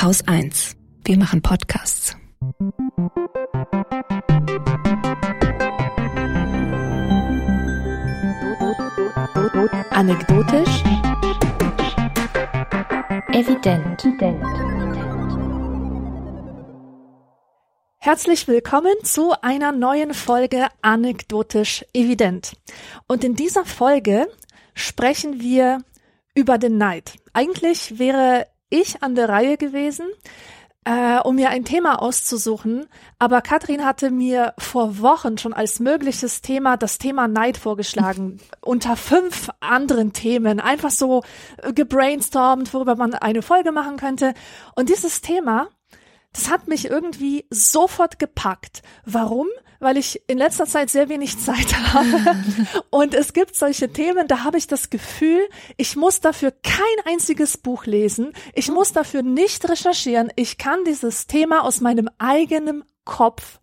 Haus 1. Wir machen Podcasts. Anekdotisch. Evident. Herzlich willkommen zu einer neuen Folge Anekdotisch Evident. Und in dieser Folge sprechen wir über den Neid. Eigentlich wäre ich an der Reihe gewesen, äh, um mir ein Thema auszusuchen. Aber Katrin hatte mir vor Wochen schon als mögliches Thema das Thema Neid vorgeschlagen. unter fünf anderen Themen. Einfach so gebrainstormt, worüber man eine Folge machen könnte. Und dieses Thema, das hat mich irgendwie sofort gepackt. Warum? weil ich in letzter Zeit sehr wenig Zeit habe. Und es gibt solche Themen, da habe ich das Gefühl, ich muss dafür kein einziges Buch lesen. Ich muss dafür nicht recherchieren. Ich kann dieses Thema aus meinem eigenen Kopf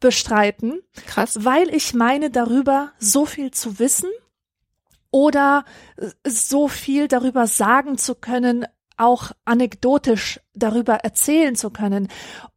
bestreiten. Krass. Weil ich meine, darüber so viel zu wissen oder so viel darüber sagen zu können, auch anekdotisch darüber erzählen zu können.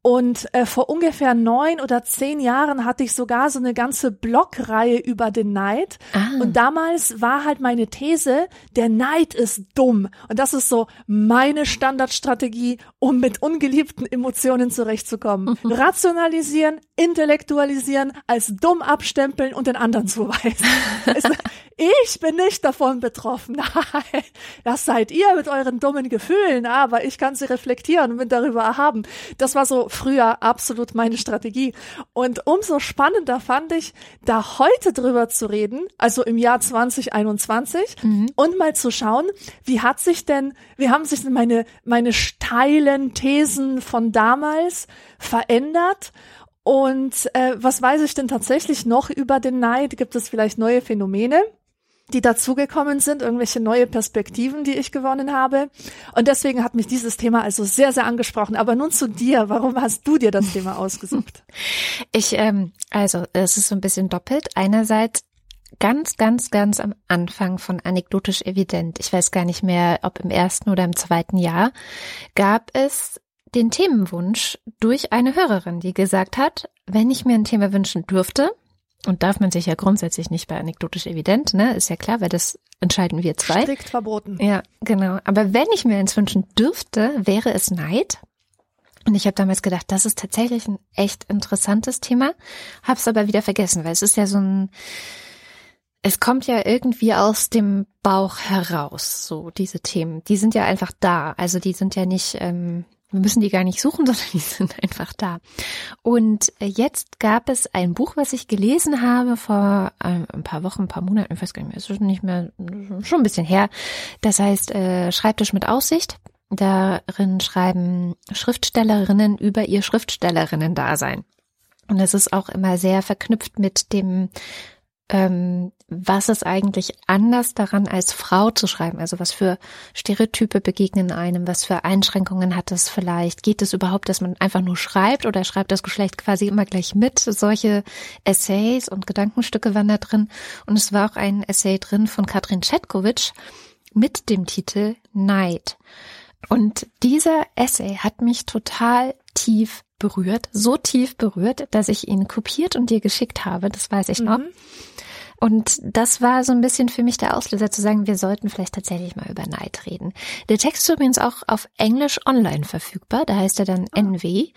Und äh, vor ungefähr neun oder zehn Jahren hatte ich sogar so eine ganze Blogreihe über den Neid. Ah. Und damals war halt meine These, der Neid ist dumm. Und das ist so meine Standardstrategie, um mit ungeliebten Emotionen zurechtzukommen. Rationalisieren, intellektualisieren, als dumm abstempeln und den anderen zuweisen. ich bin nicht davon betroffen. Nein, das seid ihr mit euren dummen Gefühlen, aber ich kann sie reflektieren reflektieren und bin darüber erhaben. Das war so früher absolut meine Strategie. Und umso spannender fand ich, da heute drüber zu reden, also im Jahr 2021 mhm. und mal zu schauen, wie hat sich denn, wie haben sich denn meine, meine steilen Thesen von damals verändert? Und äh, was weiß ich denn tatsächlich noch über den Neid? Gibt es vielleicht neue Phänomene? Die dazugekommen sind, irgendwelche neue Perspektiven, die ich gewonnen habe. Und deswegen hat mich dieses Thema also sehr, sehr angesprochen. Aber nun zu dir. Warum hast du dir das Thema ausgesucht? Ich, ähm, also es ist so ein bisschen doppelt. Einerseits ganz, ganz, ganz am Anfang von anekdotisch evident. Ich weiß gar nicht mehr, ob im ersten oder im zweiten Jahr gab es den Themenwunsch durch eine Hörerin, die gesagt hat, wenn ich mir ein Thema wünschen dürfte, und darf man sich ja grundsätzlich nicht bei anekdotisch evident, ne? Ist ja klar, weil das entscheiden wir zwei. Strikt verboten. Ja, genau. Aber wenn ich mir eins wünschen dürfte, wäre es Neid. Und ich habe damals gedacht, das ist tatsächlich ein echt interessantes Thema, hab's aber wieder vergessen, weil es ist ja so ein es kommt ja irgendwie aus dem Bauch heraus, so diese Themen. Die sind ja einfach da. Also die sind ja nicht ähm, wir müssen die gar nicht suchen, sondern die sind einfach da. Und äh, jetzt gab es ein Buch, was ich gelesen habe vor ähm, ein paar Wochen, ein paar Monaten, ich weiß gar nicht mehr, es ist nicht mehr, schon ein bisschen her. Das heißt äh, Schreibtisch mit Aussicht. Darin schreiben Schriftstellerinnen über ihr Schriftstellerinnen-Dasein. Und es ist auch immer sehr verknüpft mit dem ähm, was ist eigentlich anders daran, als Frau zu schreiben? Also was für Stereotype begegnen einem? Was für Einschränkungen hat es vielleicht? Geht es überhaupt, dass man einfach nur schreibt oder schreibt das Geschlecht quasi immer gleich mit? Solche Essays und Gedankenstücke waren da drin. Und es war auch ein Essay drin von Katrin Czetkovic mit dem Titel Neid. Und dieser Essay hat mich total tief berührt, so tief berührt, dass ich ihn kopiert und dir geschickt habe, das weiß ich noch. Mhm. Und das war so ein bisschen für mich der Auslöser zu sagen, wir sollten vielleicht tatsächlich mal über Neid reden. Der Text ist übrigens auch auf Englisch online verfügbar. Da heißt er dann oh. NW.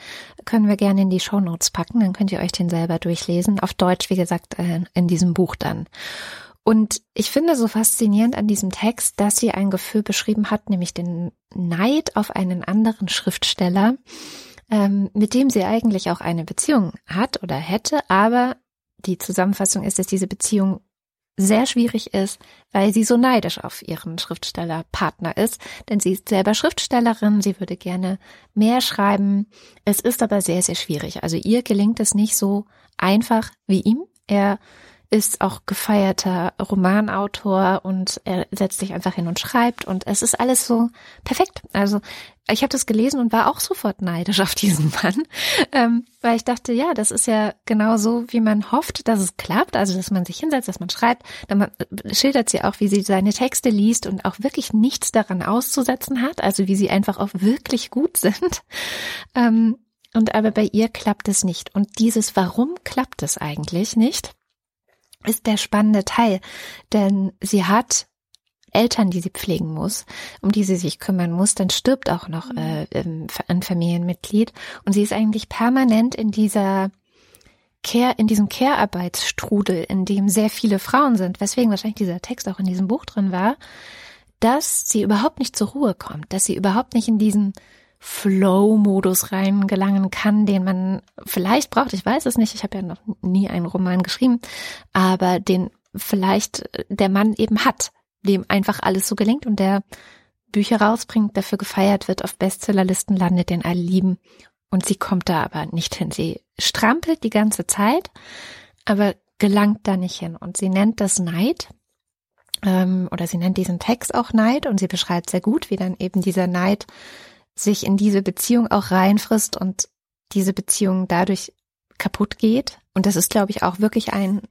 Können wir gerne in die Show Notes packen. Dann könnt ihr euch den selber durchlesen. Auf Deutsch, wie gesagt, äh, in diesem Buch dann. Und ich finde so faszinierend an diesem Text, dass sie ein Gefühl beschrieben hat, nämlich den Neid auf einen anderen Schriftsteller, ähm, mit dem sie eigentlich auch eine Beziehung hat oder hätte, aber die Zusammenfassung ist, dass diese Beziehung sehr schwierig ist, weil sie so neidisch auf ihren Schriftstellerpartner ist. Denn sie ist selber Schriftstellerin, sie würde gerne mehr schreiben. Es ist aber sehr, sehr schwierig. Also ihr gelingt es nicht so einfach wie ihm. Er ist auch gefeierter Romanautor und er setzt sich einfach hin und schreibt und es ist alles so perfekt. Also ich habe das gelesen und war auch sofort neidisch auf diesen Mann, ähm, weil ich dachte, ja, das ist ja genau so, wie man hofft, dass es klappt, also dass man sich hinsetzt, dass man schreibt. Dann schildert sie auch, wie sie seine Texte liest und auch wirklich nichts daran auszusetzen hat, also wie sie einfach auch wirklich gut sind. Ähm, und aber bei ihr klappt es nicht. Und dieses Warum klappt es eigentlich nicht? Ist der spannende Teil, denn sie hat Eltern, die sie pflegen muss, um die sie sich kümmern muss, dann stirbt auch noch mhm. äh, ein Familienmitglied und sie ist eigentlich permanent in dieser Care, in diesem Care-Arbeitsstrudel, in dem sehr viele Frauen sind, weswegen wahrscheinlich dieser Text auch in diesem Buch drin war, dass sie überhaupt nicht zur Ruhe kommt, dass sie überhaupt nicht in diesen Flow-Modus reingelangen kann, den man vielleicht braucht. Ich weiß es nicht. Ich habe ja noch nie einen Roman geschrieben, aber den vielleicht der Mann eben hat, dem einfach alles so gelingt und der Bücher rausbringt, dafür gefeiert wird, auf Bestsellerlisten landet, den alle lieben. Und sie kommt da aber nicht hin. Sie strampelt die ganze Zeit, aber gelangt da nicht hin. Und sie nennt das Neid. Ähm, oder sie nennt diesen Text auch Neid und sie beschreibt sehr gut, wie dann eben dieser Neid sich in diese Beziehung auch reinfrisst und diese Beziehung dadurch kaputt geht. Und das ist, glaube ich, auch wirklich ein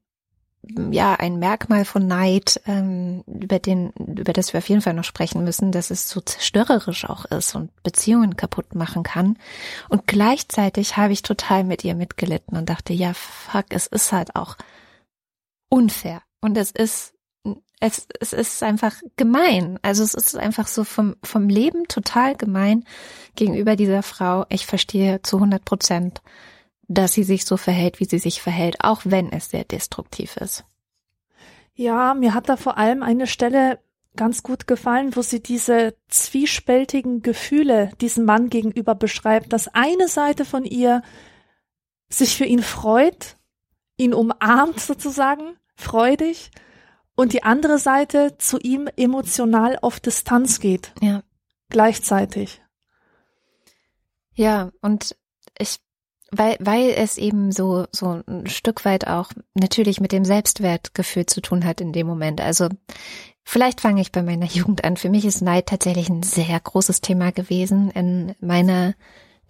ja ein Merkmal von Neid, ähm, über den über das wir auf jeden Fall noch sprechen müssen, dass es so zerstörerisch auch ist und Beziehungen kaputt machen kann. Und gleichzeitig habe ich total mit ihr mitgelitten und dachte, ja fuck, es ist halt auch unfair und es ist es, es ist einfach gemein. Also es ist einfach so vom, vom Leben total gemein gegenüber dieser Frau. Ich verstehe zu 100 Prozent, dass sie sich so verhält, wie sie sich verhält, auch wenn es sehr destruktiv ist. Ja, mir hat da vor allem eine Stelle ganz gut gefallen, wo sie diese zwiespältigen Gefühle diesem Mann gegenüber beschreibt, dass eine Seite von ihr sich für ihn freut, ihn umarmt sozusagen, freudig, und die andere Seite zu ihm emotional auf Distanz geht. Ja. Gleichzeitig. Ja, und ich, weil, weil es eben so, so ein Stück weit auch natürlich mit dem Selbstwertgefühl zu tun hat in dem Moment. Also, vielleicht fange ich bei meiner Jugend an. Für mich ist Neid tatsächlich ein sehr großes Thema gewesen in meiner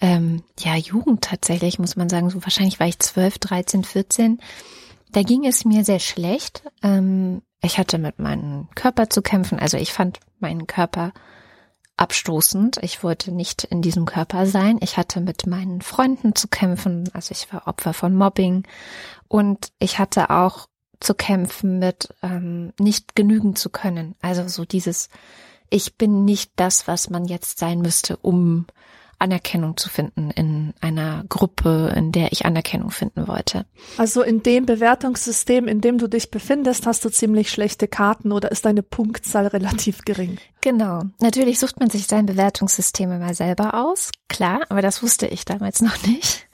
ähm, ja, Jugend tatsächlich, muss man sagen. So wahrscheinlich war ich 12, 13, 14. Da ging es mir sehr schlecht. Ähm, ich hatte mit meinem Körper zu kämpfen. Also ich fand meinen Körper abstoßend. Ich wollte nicht in diesem Körper sein. Ich hatte mit meinen Freunden zu kämpfen. Also ich war Opfer von Mobbing. Und ich hatte auch zu kämpfen mit ähm, nicht genügen zu können. Also so dieses, ich bin nicht das, was man jetzt sein müsste, um Anerkennung zu finden in einer Gruppe, in der ich Anerkennung finden wollte. Also in dem Bewertungssystem, in dem du dich befindest, hast du ziemlich schlechte Karten oder ist deine Punktzahl relativ gering? Genau. Natürlich sucht man sich sein Bewertungssystem immer selber aus, klar, aber das wusste ich damals noch nicht.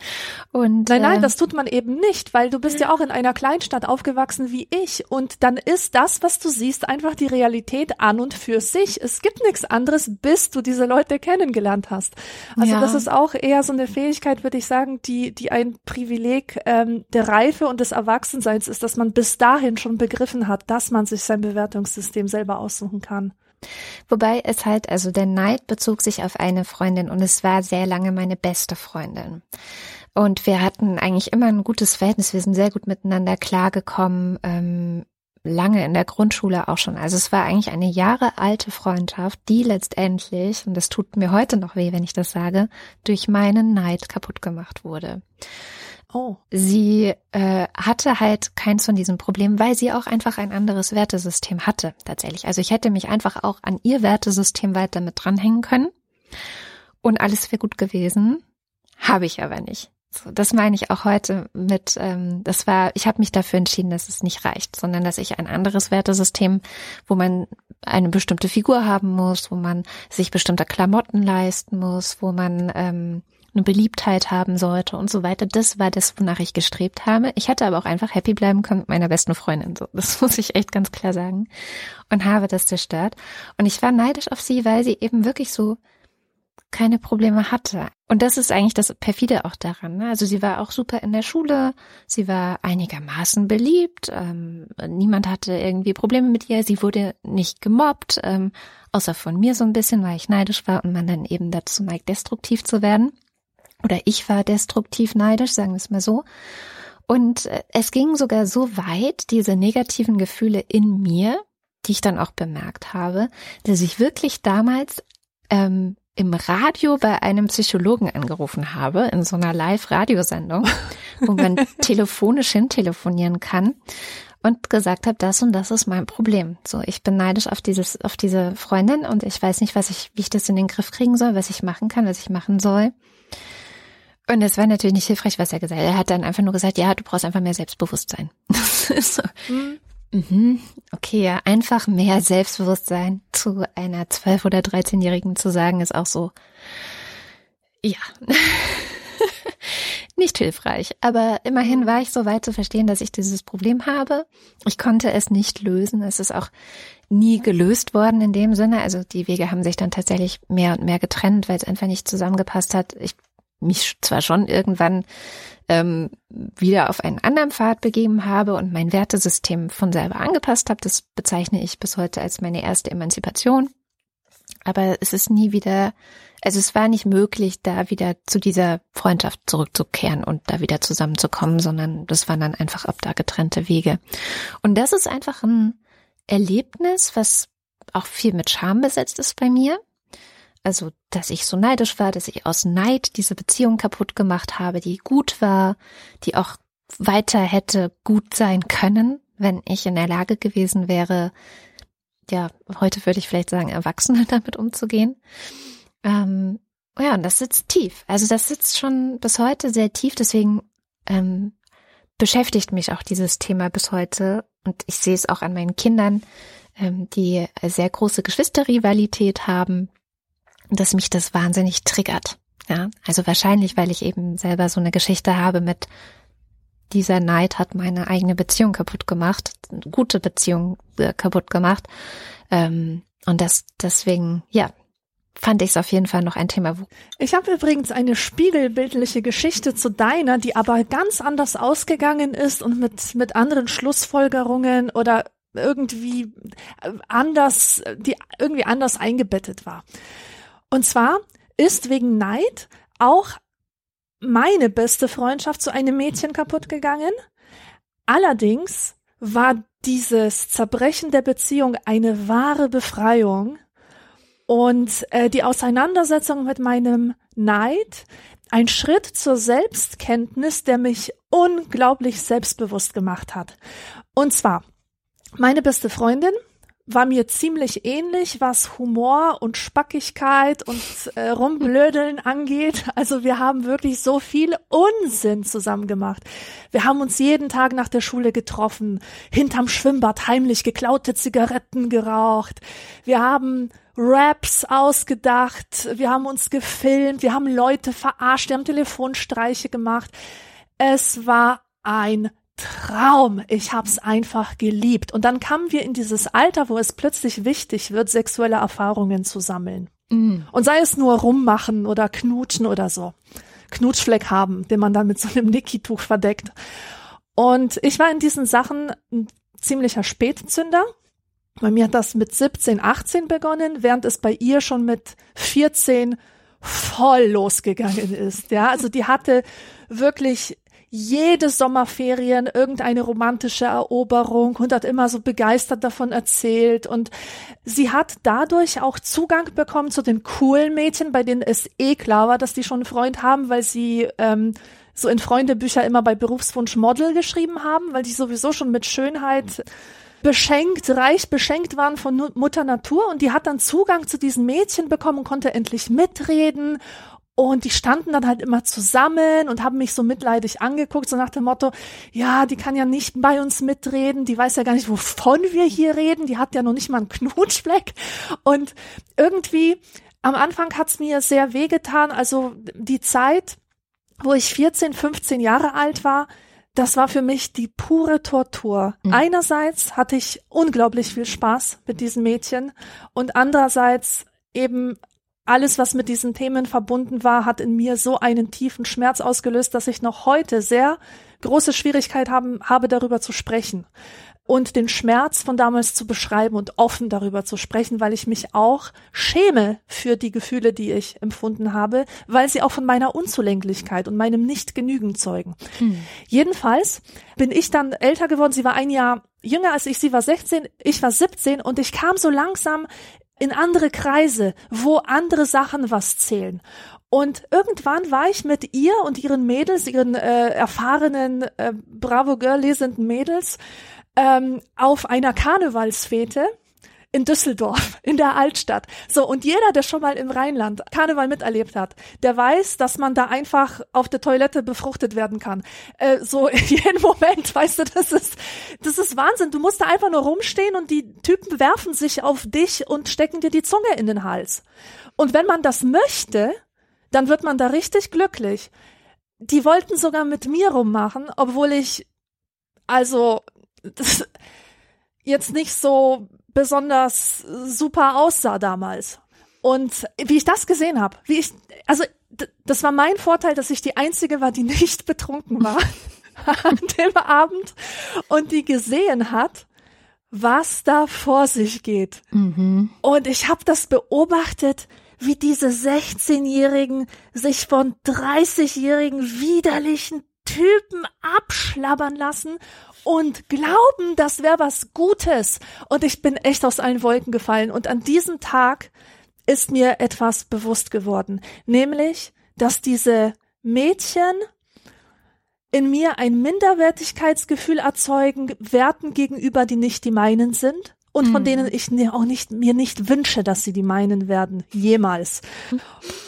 Und, nein, nein, äh, das tut man eben nicht, weil du bist ja auch in einer Kleinstadt aufgewachsen wie ich und dann ist das, was du siehst, einfach die Realität an und für sich. Es gibt nichts anderes, bis du diese Leute kennengelernt hast. Also ja. das ist auch eher so eine Fähigkeit, würde ich sagen, die, die ein Privileg ähm, der Reife und des Erwachsenseins ist, dass man bis dahin schon begriffen hat, dass man sich sein Bewertungssystem selber aussuchen kann. Wobei es halt, also der Neid bezog sich auf eine Freundin und es war sehr lange meine beste Freundin. Und wir hatten eigentlich immer ein gutes Verhältnis. Wir sind sehr gut miteinander klargekommen, ähm, lange in der Grundschule auch schon. Also es war eigentlich eine Jahre alte Freundschaft, die letztendlich, und das tut mir heute noch weh, wenn ich das sage, durch meinen Neid kaputt gemacht wurde. Oh. Sie äh, hatte halt keins von diesen Problemen, weil sie auch einfach ein anderes Wertesystem hatte, tatsächlich. Also ich hätte mich einfach auch an ihr Wertesystem weiter mit dranhängen können und alles wäre gut gewesen. Habe ich aber nicht. Das meine ich auch heute mit, ähm, das war, ich habe mich dafür entschieden, dass es nicht reicht, sondern dass ich ein anderes Wertesystem, wo man eine bestimmte Figur haben muss, wo man sich bestimmte Klamotten leisten muss, wo man ähm, eine Beliebtheit haben sollte und so weiter. Das war das, wonach ich gestrebt habe. Ich hätte aber auch einfach happy bleiben können mit meiner besten Freundin. So, das muss ich echt ganz klar sagen. Und habe das zerstört. Und ich war neidisch auf sie, weil sie eben wirklich so keine Probleme hatte. Und das ist eigentlich das perfide auch daran. Ne? Also sie war auch super in der Schule, sie war einigermaßen beliebt, ähm, niemand hatte irgendwie Probleme mit ihr, sie wurde nicht gemobbt, ähm, außer von mir so ein bisschen, weil ich neidisch war und man dann eben dazu neigt, destruktiv zu werden. Oder ich war destruktiv neidisch, sagen wir es mal so. Und äh, es ging sogar so weit, diese negativen Gefühle in mir, die ich dann auch bemerkt habe, dass ich wirklich damals ähm, im Radio bei einem Psychologen angerufen habe, in so einer Live-Radiosendung, wo man telefonisch hintelefonieren kann und gesagt habe, das und das ist mein Problem. So, ich bin neidisch auf dieses, auf diese Freundin und ich weiß nicht, was ich, wie ich das in den Griff kriegen soll, was ich machen kann, was ich machen soll. Und es war natürlich nicht hilfreich, was er gesagt hat. Er hat dann einfach nur gesagt, ja, du brauchst einfach mehr Selbstbewusstsein. so. mhm. Mhm. Okay, ja, einfach mehr Selbstbewusstsein zu einer 12- oder 13-Jährigen zu sagen, ist auch so, ja, nicht hilfreich. Aber immerhin war ich so weit zu verstehen, dass ich dieses Problem habe. Ich konnte es nicht lösen. Es ist auch nie gelöst worden in dem Sinne. Also die Wege haben sich dann tatsächlich mehr und mehr getrennt, weil es einfach nicht zusammengepasst hat. Ich mich zwar schon irgendwann ähm, wieder auf einen anderen Pfad begeben habe und mein Wertesystem von selber angepasst habe. Das bezeichne ich bis heute als meine erste Emanzipation. Aber es ist nie wieder, also es war nicht möglich, da wieder zu dieser Freundschaft zurückzukehren und da wieder zusammenzukommen, sondern das waren dann einfach ab da getrennte Wege. Und das ist einfach ein Erlebnis, was auch viel mit Scham besetzt ist bei mir. Also, dass ich so neidisch war, dass ich aus Neid diese Beziehung kaputt gemacht habe, die gut war, die auch weiter hätte gut sein können, wenn ich in der Lage gewesen wäre, ja, heute würde ich vielleicht sagen, Erwachsene damit umzugehen. Ähm, ja, und das sitzt tief. Also das sitzt schon bis heute sehr tief, deswegen ähm, beschäftigt mich auch dieses Thema bis heute. Und ich sehe es auch an meinen Kindern, ähm, die sehr große Geschwisterrivalität haben dass mich das wahnsinnig triggert. Ja, also wahrscheinlich, weil ich eben selber so eine Geschichte habe mit dieser Neid hat meine eigene Beziehung kaputt gemacht, gute Beziehung äh, kaputt gemacht. Ähm, und das deswegen, ja, fand ich es auf jeden Fall noch ein Thema. Ich habe übrigens eine spiegelbildliche Geschichte zu deiner, die aber ganz anders ausgegangen ist und mit, mit anderen Schlussfolgerungen oder irgendwie anders, die irgendwie anders eingebettet war. Und zwar ist wegen Neid auch meine beste Freundschaft zu einem Mädchen kaputt gegangen. Allerdings war dieses Zerbrechen der Beziehung eine wahre Befreiung und äh, die Auseinandersetzung mit meinem Neid ein Schritt zur Selbstkenntnis, der mich unglaublich selbstbewusst gemacht hat. Und zwar, meine beste Freundin war mir ziemlich ähnlich, was Humor und Spackigkeit und äh, Rumblödeln angeht. Also wir haben wirklich so viel Unsinn zusammen gemacht. Wir haben uns jeden Tag nach der Schule getroffen, hinterm Schwimmbad heimlich geklaute Zigaretten geraucht. Wir haben Raps ausgedacht, wir haben uns gefilmt, wir haben Leute verarscht, wir haben Telefonstreiche gemacht. Es war ein Traum. Ich hab's einfach geliebt. Und dann kamen wir in dieses Alter, wo es plötzlich wichtig wird, sexuelle Erfahrungen zu sammeln. Mm. Und sei es nur rummachen oder knutschen oder so. Knutschfleck haben, den man dann mit so einem Niki-Tuch verdeckt. Und ich war in diesen Sachen ein ziemlicher Spätzünder. Bei mir hat das mit 17, 18 begonnen, während es bei ihr schon mit 14 voll losgegangen ist. Ja, also die hatte wirklich jede Sommerferien irgendeine romantische Eroberung und hat immer so begeistert davon erzählt. Und sie hat dadurch auch Zugang bekommen zu den coolen Mädchen, bei denen es eh klar war, dass die schon einen Freund haben, weil sie ähm, so in Freundebücher immer bei Berufswunsch Model geschrieben haben, weil die sowieso schon mit Schönheit beschenkt, reich beschenkt waren von Mutter Natur und die hat dann Zugang zu diesen Mädchen bekommen und konnte endlich mitreden und die standen dann halt immer zusammen und haben mich so mitleidig angeguckt, so nach dem Motto, ja, die kann ja nicht bei uns mitreden, die weiß ja gar nicht, wovon wir hier reden, die hat ja noch nicht mal einen Knutschfleck. Und irgendwie, am Anfang hat's mir sehr wehgetan, also die Zeit, wo ich 14, 15 Jahre alt war, das war für mich die pure Tortur. Mhm. Einerseits hatte ich unglaublich viel Spaß mit diesem Mädchen und andererseits eben alles, was mit diesen Themen verbunden war, hat in mir so einen tiefen Schmerz ausgelöst, dass ich noch heute sehr große Schwierigkeit haben, habe, darüber zu sprechen und den Schmerz von damals zu beschreiben und offen darüber zu sprechen, weil ich mich auch schäme für die Gefühle, die ich empfunden habe, weil sie auch von meiner Unzulänglichkeit und meinem Nicht-Genügen zeugen. Hm. Jedenfalls bin ich dann älter geworden. Sie war ein Jahr jünger als ich. Sie war 16, ich war 17 und ich kam so langsam in andere Kreise, wo andere Sachen was zählen. Und irgendwann war ich mit ihr und ihren Mädels, ihren äh, erfahrenen äh, Bravo Girl lesenden Mädels, ähm, auf einer Karnevalsfete in Düsseldorf, in der Altstadt. So, und jeder, der schon mal im Rheinland Karneval miterlebt hat, der weiß, dass man da einfach auf der Toilette befruchtet werden kann. Äh, so in jedem Moment, weißt du, das ist, das ist Wahnsinn. Du musst da einfach nur rumstehen und die Typen werfen sich auf dich und stecken dir die Zunge in den Hals. Und wenn man das möchte, dann wird man da richtig glücklich. Die wollten sogar mit mir rummachen, obwohl ich also das jetzt nicht so besonders super aussah damals. Und wie ich das gesehen habe, wie ich, also das war mein Vorteil, dass ich die Einzige war, die nicht betrunken war an dem Abend und die gesehen hat, was da vor sich geht. Mhm. Und ich habe das beobachtet, wie diese 16-Jährigen sich von 30-jährigen widerlichen Typen abschlabbern lassen und glauben, das wäre was Gutes. Und ich bin echt aus allen Wolken gefallen. Und an diesem Tag ist mir etwas bewusst geworden, nämlich, dass diese Mädchen in mir ein Minderwertigkeitsgefühl erzeugen, Werten gegenüber, die nicht die meinen sind und von mhm. denen ich auch nicht, mir nicht wünsche, dass sie die meinen werden, jemals.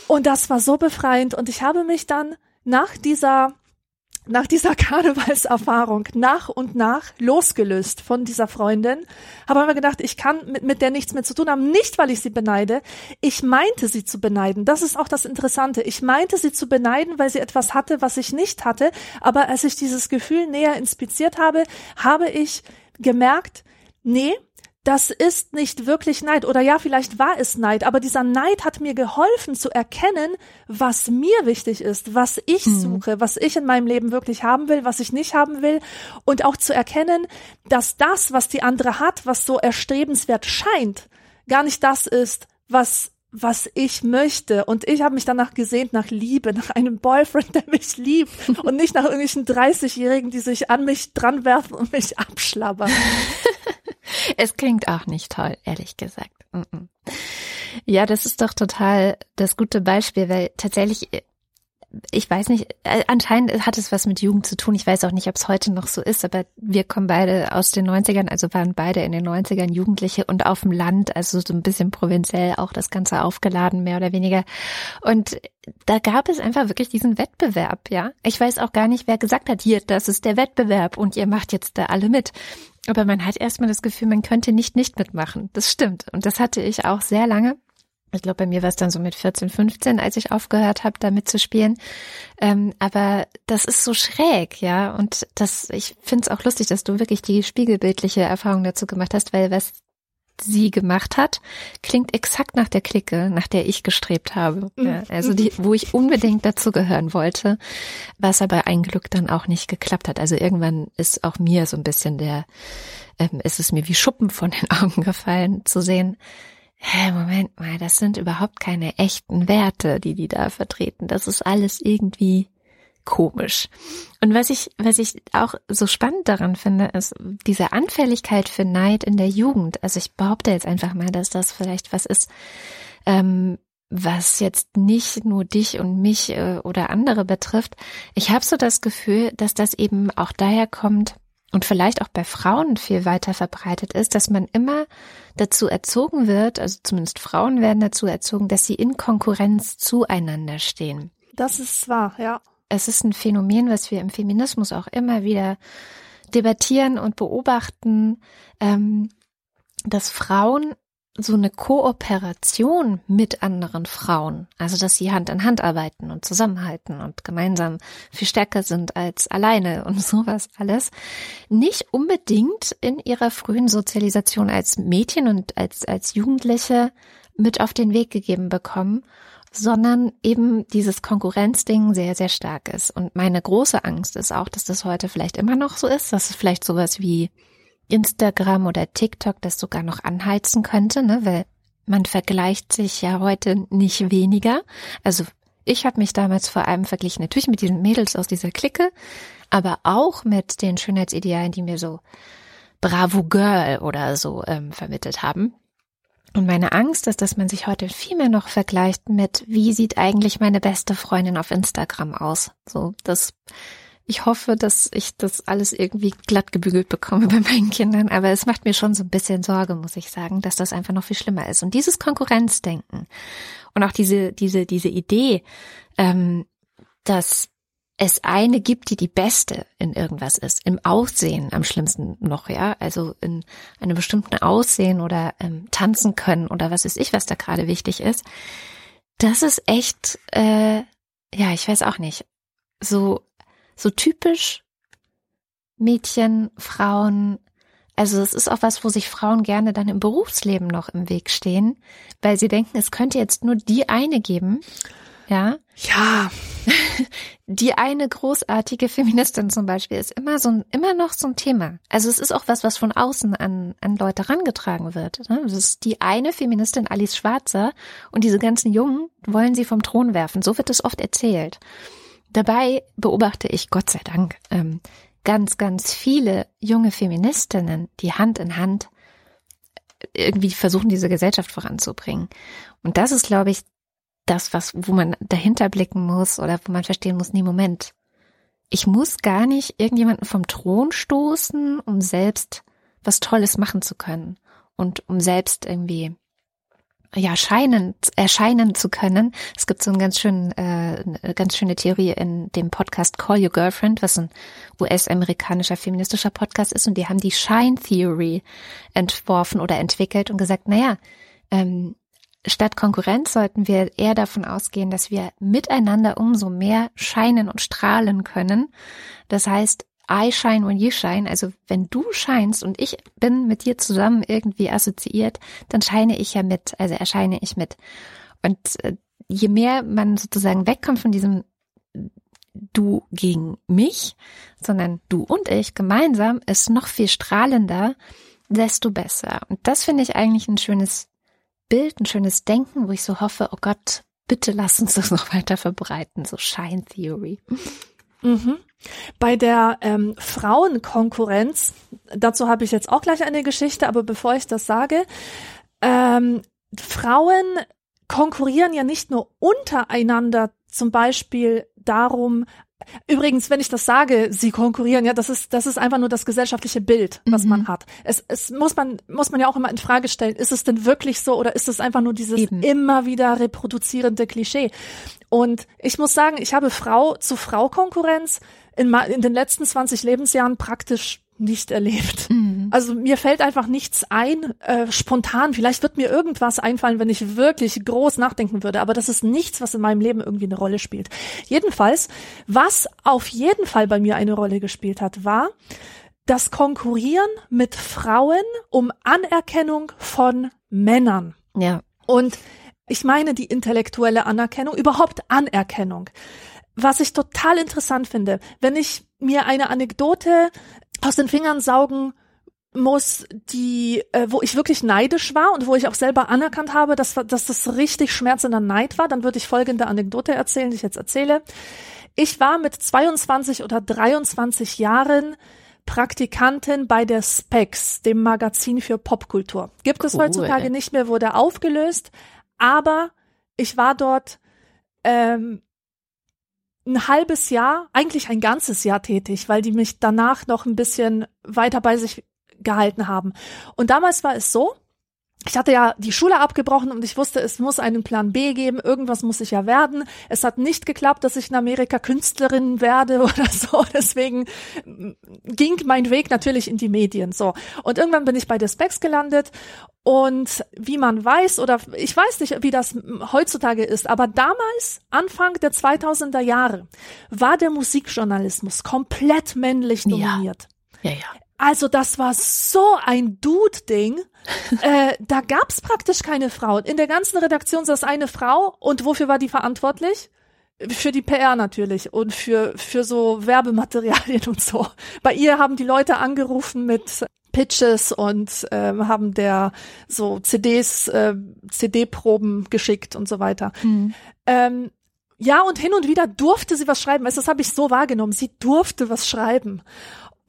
Und das war so befreiend und ich habe mich dann nach dieser nach dieser Karnevalserfahrung nach und nach losgelöst von dieser Freundin, habe mir gedacht, ich kann mit, mit der nichts mehr zu tun haben, nicht weil ich sie beneide. Ich meinte sie zu beneiden. Das ist auch das Interessante. Ich meinte sie zu beneiden, weil sie etwas hatte, was ich nicht hatte. Aber als ich dieses Gefühl näher inspiziert habe, habe ich gemerkt, nee, das ist nicht wirklich Neid. Oder ja, vielleicht war es Neid, aber dieser Neid hat mir geholfen zu erkennen, was mir wichtig ist, was ich mhm. suche, was ich in meinem Leben wirklich haben will, was ich nicht haben will. Und auch zu erkennen, dass das, was die andere hat, was so erstrebenswert scheint, gar nicht das ist, was was ich möchte. Und ich habe mich danach gesehnt, nach Liebe, nach einem Boyfriend, der mich liebt und nicht nach irgendwelchen 30-Jährigen, die sich an mich dranwerfen und mich abschlabbern. es klingt auch nicht toll, ehrlich gesagt. Ja, das ist doch total das gute Beispiel, weil tatsächlich ich weiß nicht, äh, anscheinend hat es was mit Jugend zu tun. Ich weiß auch nicht, ob es heute noch so ist, aber wir kommen beide aus den 90ern, also waren beide in den 90ern Jugendliche und auf dem Land, also so ein bisschen provinziell auch das Ganze aufgeladen, mehr oder weniger. Und da gab es einfach wirklich diesen Wettbewerb, ja. Ich weiß auch gar nicht, wer gesagt hat, hier, das ist der Wettbewerb und ihr macht jetzt da alle mit. Aber man hat erstmal das Gefühl, man könnte nicht nicht mitmachen. Das stimmt. Und das hatte ich auch sehr lange ich glaube, bei mir war es dann so mit 14, 15, als ich aufgehört habe, damit zu spielen. Ähm, aber das ist so schräg, ja. Und das, ich finde es auch lustig, dass du wirklich die spiegelbildliche Erfahrung dazu gemacht hast, weil was sie gemacht hat, klingt exakt nach der Clique, nach der ich gestrebt habe. Mhm. Ja, also die, wo ich unbedingt dazugehören wollte, was aber ein Glück dann auch nicht geklappt hat. Also irgendwann ist auch mir so ein bisschen der, ähm, ist es mir wie Schuppen von den Augen gefallen zu sehen, hä, Moment mal, das sind überhaupt keine echten Werte, die die da vertreten. Das ist alles irgendwie komisch. Und was ich, was ich auch so spannend daran finde, ist diese Anfälligkeit für Neid in der Jugend. Also ich behaupte jetzt einfach mal, dass das vielleicht was ist, ähm, was jetzt nicht nur dich und mich äh, oder andere betrifft. Ich habe so das Gefühl, dass das eben auch daher kommt, und vielleicht auch bei Frauen viel weiter verbreitet ist, dass man immer dazu erzogen wird, also zumindest Frauen werden dazu erzogen, dass sie in Konkurrenz zueinander stehen. Das ist wahr, ja. Es ist ein Phänomen, was wir im Feminismus auch immer wieder debattieren und beobachten, ähm, dass Frauen so eine Kooperation mit anderen Frauen, also dass sie Hand in Hand arbeiten und zusammenhalten und gemeinsam viel stärker sind als alleine und sowas alles, nicht unbedingt in ihrer frühen Sozialisation als Mädchen und als, als Jugendliche mit auf den Weg gegeben bekommen, sondern eben dieses Konkurrenzding sehr, sehr stark ist. Und meine große Angst ist auch, dass das heute vielleicht immer noch so ist, dass es vielleicht sowas wie Instagram oder TikTok das sogar noch anheizen könnte, ne? weil man vergleicht sich ja heute nicht weniger. Also ich habe mich damals vor allem verglichen, natürlich mit diesen Mädels aus dieser Clique, aber auch mit den Schönheitsidealen, die mir so Bravo Girl oder so ähm, vermittelt haben. Und meine Angst ist, dass man sich heute viel mehr noch vergleicht mit, wie sieht eigentlich meine beste Freundin auf Instagram aus? So, das, ich hoffe, dass ich das alles irgendwie glatt gebügelt bekomme bei meinen Kindern, aber es macht mir schon so ein bisschen Sorge, muss ich sagen, dass das einfach noch viel schlimmer ist. Und dieses Konkurrenzdenken und auch diese, diese, diese Idee, ähm, dass es eine gibt, die die beste in irgendwas ist, im Aussehen am schlimmsten noch, ja, also in einem bestimmten Aussehen oder ähm, tanzen können oder was weiß ich, was da gerade wichtig ist, das ist echt, äh, ja, ich weiß auch nicht, so so typisch Mädchen, Frauen, also es ist auch was, wo sich Frauen gerne dann im Berufsleben noch im Weg stehen, weil sie denken, es könnte jetzt nur die eine geben, ja. Ja. Die eine großartige Feministin zum Beispiel ist immer so ein, immer noch so ein Thema. Also es ist auch was, was von außen an, an Leute herangetragen wird. Ne? Das ist die eine Feministin Alice Schwarzer und diese ganzen Jungen wollen sie vom Thron werfen. So wird es oft erzählt. Dabei beobachte ich, Gott sei Dank, ähm, ganz, ganz viele junge Feministinnen, die Hand in Hand irgendwie versuchen, diese Gesellschaft voranzubringen. Und das ist, glaube ich, das, was, wo man dahinter blicken muss oder wo man verstehen muss, nee, Moment. Ich muss gar nicht irgendjemanden vom Thron stoßen, um selbst was Tolles machen zu können und um selbst irgendwie ja scheinen erscheinen zu können. Es gibt so einen ganz schönen äh, ganz schöne Theorie in dem Podcast Call Your Girlfriend, was ein US-amerikanischer feministischer Podcast ist und die haben die Shine Theory entworfen oder entwickelt und gesagt, naja, ähm, Statt Konkurrenz sollten wir eher davon ausgehen, dass wir miteinander umso mehr scheinen und strahlen können. Das heißt, I shine when you shine. Also wenn du scheinst und ich bin mit dir zusammen irgendwie assoziiert, dann scheine ich ja mit, also erscheine ich mit. Und äh, je mehr man sozusagen wegkommt von diesem du gegen mich, sondern du und ich gemeinsam ist noch viel strahlender, desto besser. Und das finde ich eigentlich ein schönes Bild, ein schönes Denken, wo ich so hoffe, oh Gott, bitte lass uns das noch weiter verbreiten, so Shine Theory. Mhm. Bei der ähm, Frauenkonkurrenz, dazu habe ich jetzt auch gleich eine Geschichte, aber bevor ich das sage, ähm, Frauen konkurrieren ja nicht nur untereinander zum Beispiel darum, Übrigens, wenn ich das sage, sie konkurrieren, ja, das ist, das ist einfach nur das gesellschaftliche Bild, was mhm. man hat. Es, es muss man, muss man ja auch immer in Frage stellen, ist es denn wirklich so oder ist es einfach nur dieses Eben. immer wieder reproduzierende Klischee? Und ich muss sagen, ich habe Frau zu Frau Konkurrenz in, in den letzten 20 Lebensjahren praktisch nicht erlebt. Mhm. Also mir fällt einfach nichts ein, äh, spontan. Vielleicht wird mir irgendwas einfallen, wenn ich wirklich groß nachdenken würde, aber das ist nichts, was in meinem Leben irgendwie eine Rolle spielt. Jedenfalls, was auf jeden Fall bei mir eine Rolle gespielt hat, war das Konkurrieren mit Frauen um Anerkennung von Männern. Ja. Und ich meine die intellektuelle Anerkennung, überhaupt Anerkennung. Was ich total interessant finde, wenn ich mir eine Anekdote aus den Fingern saugen muss, die, äh, wo ich wirklich neidisch war und wo ich auch selber anerkannt habe, dass, dass das richtig schmerzender Neid war, dann würde ich folgende Anekdote erzählen, die ich jetzt erzähle. Ich war mit 22 oder 23 Jahren Praktikantin bei der Specs, dem Magazin für Popkultur. Gibt es cool. heutzutage nicht mehr, wurde aufgelöst, aber ich war dort ähm, ein halbes Jahr, eigentlich ein ganzes Jahr tätig, weil die mich danach noch ein bisschen weiter bei sich gehalten haben. Und damals war es so, ich hatte ja die Schule abgebrochen und ich wusste, es muss einen Plan B geben, irgendwas muss ich ja werden. Es hat nicht geklappt, dass ich in Amerika Künstlerin werde oder so. Deswegen ging mein Weg natürlich in die Medien. So. Und irgendwann bin ich bei der Specs gelandet und wie man weiß, oder ich weiß nicht, wie das heutzutage ist, aber damals, Anfang der 2000er Jahre, war der Musikjournalismus komplett männlich dominiert. Ja, ja. ja Also das war so ein Dude-Ding. äh, da gab's praktisch keine Frau. In der ganzen Redaktion saß eine Frau und wofür war die verantwortlich? Für die PR natürlich und für, für so Werbematerialien und so. Bei ihr haben die Leute angerufen mit Pitches und ähm, haben der so CDs, äh, CD-Proben geschickt und so weiter. Mhm. Ähm, ja, und hin und wieder durfte sie was schreiben. Also das habe ich so wahrgenommen. Sie durfte was schreiben.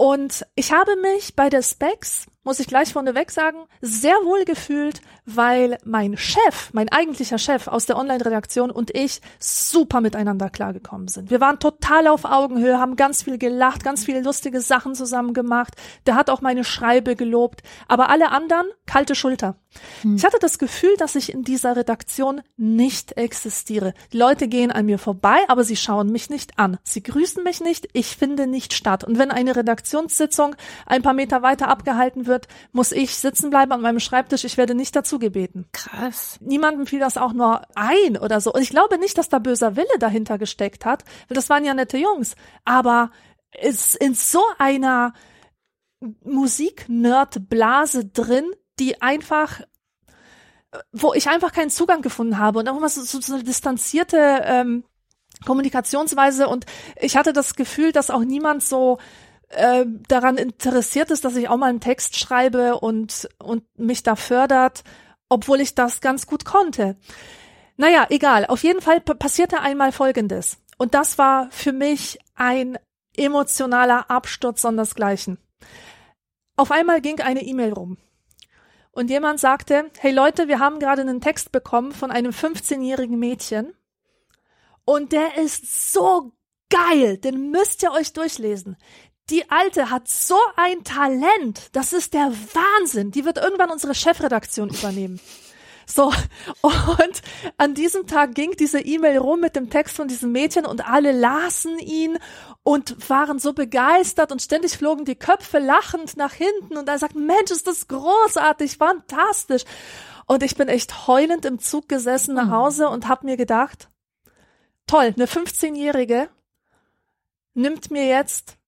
Und ich habe mich bei der Specs muss ich gleich vorneweg sagen, sehr wohl gefühlt, weil mein Chef, mein eigentlicher Chef aus der Online-Redaktion und ich super miteinander klargekommen sind. Wir waren total auf Augenhöhe, haben ganz viel gelacht, ganz viele lustige Sachen zusammen gemacht. Der hat auch meine Schreibe gelobt, aber alle anderen kalte Schulter. Hm. Ich hatte das Gefühl, dass ich in dieser Redaktion nicht existiere. Die Leute gehen an mir vorbei, aber sie schauen mich nicht an. Sie grüßen mich nicht, ich finde nicht statt. Und wenn eine Redaktionssitzung ein paar Meter weiter abgehalten wird, muss ich sitzen bleiben an meinem Schreibtisch. Ich werde nicht dazu gebeten. Krass. Niemandem fiel das auch nur ein oder so. Und ich glaube nicht, dass da böser Wille dahinter gesteckt hat, weil das waren ja nette Jungs. Aber ist in so einer Musik-Nerd-Blase drin, die einfach wo ich einfach keinen Zugang gefunden habe und auch immer so, so, eine distanzierte ähm, Kommunikationsweise und ich hatte das Gefühl, dass auch niemand so äh, daran interessiert ist, dass ich auch mal einen Text schreibe und, und mich da fördert, obwohl ich das ganz gut konnte. Naja, egal. Auf jeden Fall passierte einmal Folgendes. Und das war für mich ein emotionaler Absturz sondersgleichen. Auf einmal ging eine E-Mail rum. Und jemand sagte, hey Leute, wir haben gerade einen Text bekommen von einem 15-jährigen Mädchen. Und der ist so geil, den müsst ihr euch durchlesen die Alte hat so ein Talent. Das ist der Wahnsinn. Die wird irgendwann unsere Chefredaktion übernehmen. So, und an diesem Tag ging diese E-Mail rum mit dem Text von diesem Mädchen und alle lasen ihn und waren so begeistert und ständig flogen die Köpfe lachend nach hinten und er sagt, Mensch, ist das großartig, fantastisch. Und ich bin echt heulend im Zug gesessen nach mhm. Hause und habe mir gedacht, toll, eine 15-Jährige nimmt mir jetzt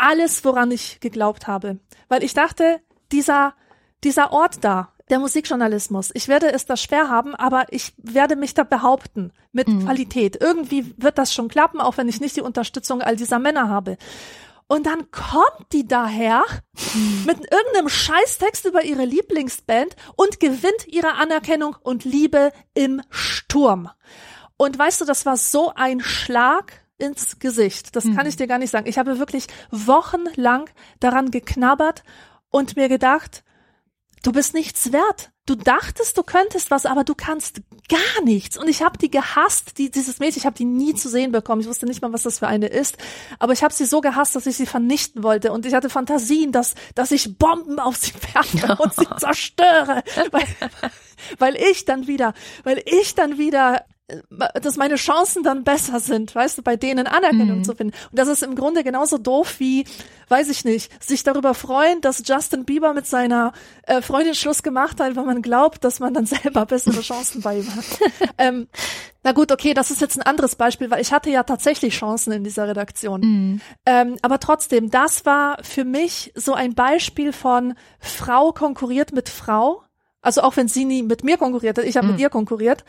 alles, woran ich geglaubt habe. Weil ich dachte, dieser, dieser Ort da, der Musikjournalismus, ich werde es da schwer haben, aber ich werde mich da behaupten mit mhm. Qualität. Irgendwie wird das schon klappen, auch wenn ich nicht die Unterstützung all dieser Männer habe. Und dann kommt die daher mhm. mit irgendeinem Scheißtext über ihre Lieblingsband und gewinnt ihre Anerkennung und Liebe im Sturm. Und weißt du, das war so ein Schlag ins Gesicht. Das mhm. kann ich dir gar nicht sagen. Ich habe wirklich wochenlang daran geknabbert und mir gedacht, du bist nichts wert. Du dachtest, du könntest was, aber du kannst gar nichts. Und ich habe die gehasst, die, dieses Mädchen, ich habe die nie zu sehen bekommen. Ich wusste nicht mal, was das für eine ist. Aber ich habe sie so gehasst, dass ich sie vernichten wollte. Und ich hatte Fantasien, dass, dass ich Bomben auf sie werfe und sie zerstöre. Weil, weil ich dann wieder, weil ich dann wieder dass meine Chancen dann besser sind, weißt du, bei denen Anerkennung mhm. zu finden. Und das ist im Grunde genauso doof wie, weiß ich nicht, sich darüber freuen, dass Justin Bieber mit seiner äh, Freundin Schluss gemacht hat, weil man glaubt, dass man dann selber bessere Chancen bei ihm hat. ähm, na gut, okay, das ist jetzt ein anderes Beispiel, weil ich hatte ja tatsächlich Chancen in dieser Redaktion. Mhm. Ähm, aber trotzdem, das war für mich so ein Beispiel von Frau konkurriert mit Frau. Also auch wenn sie nie mit mir konkurriert hat, ich habe mhm. mit ihr konkurriert.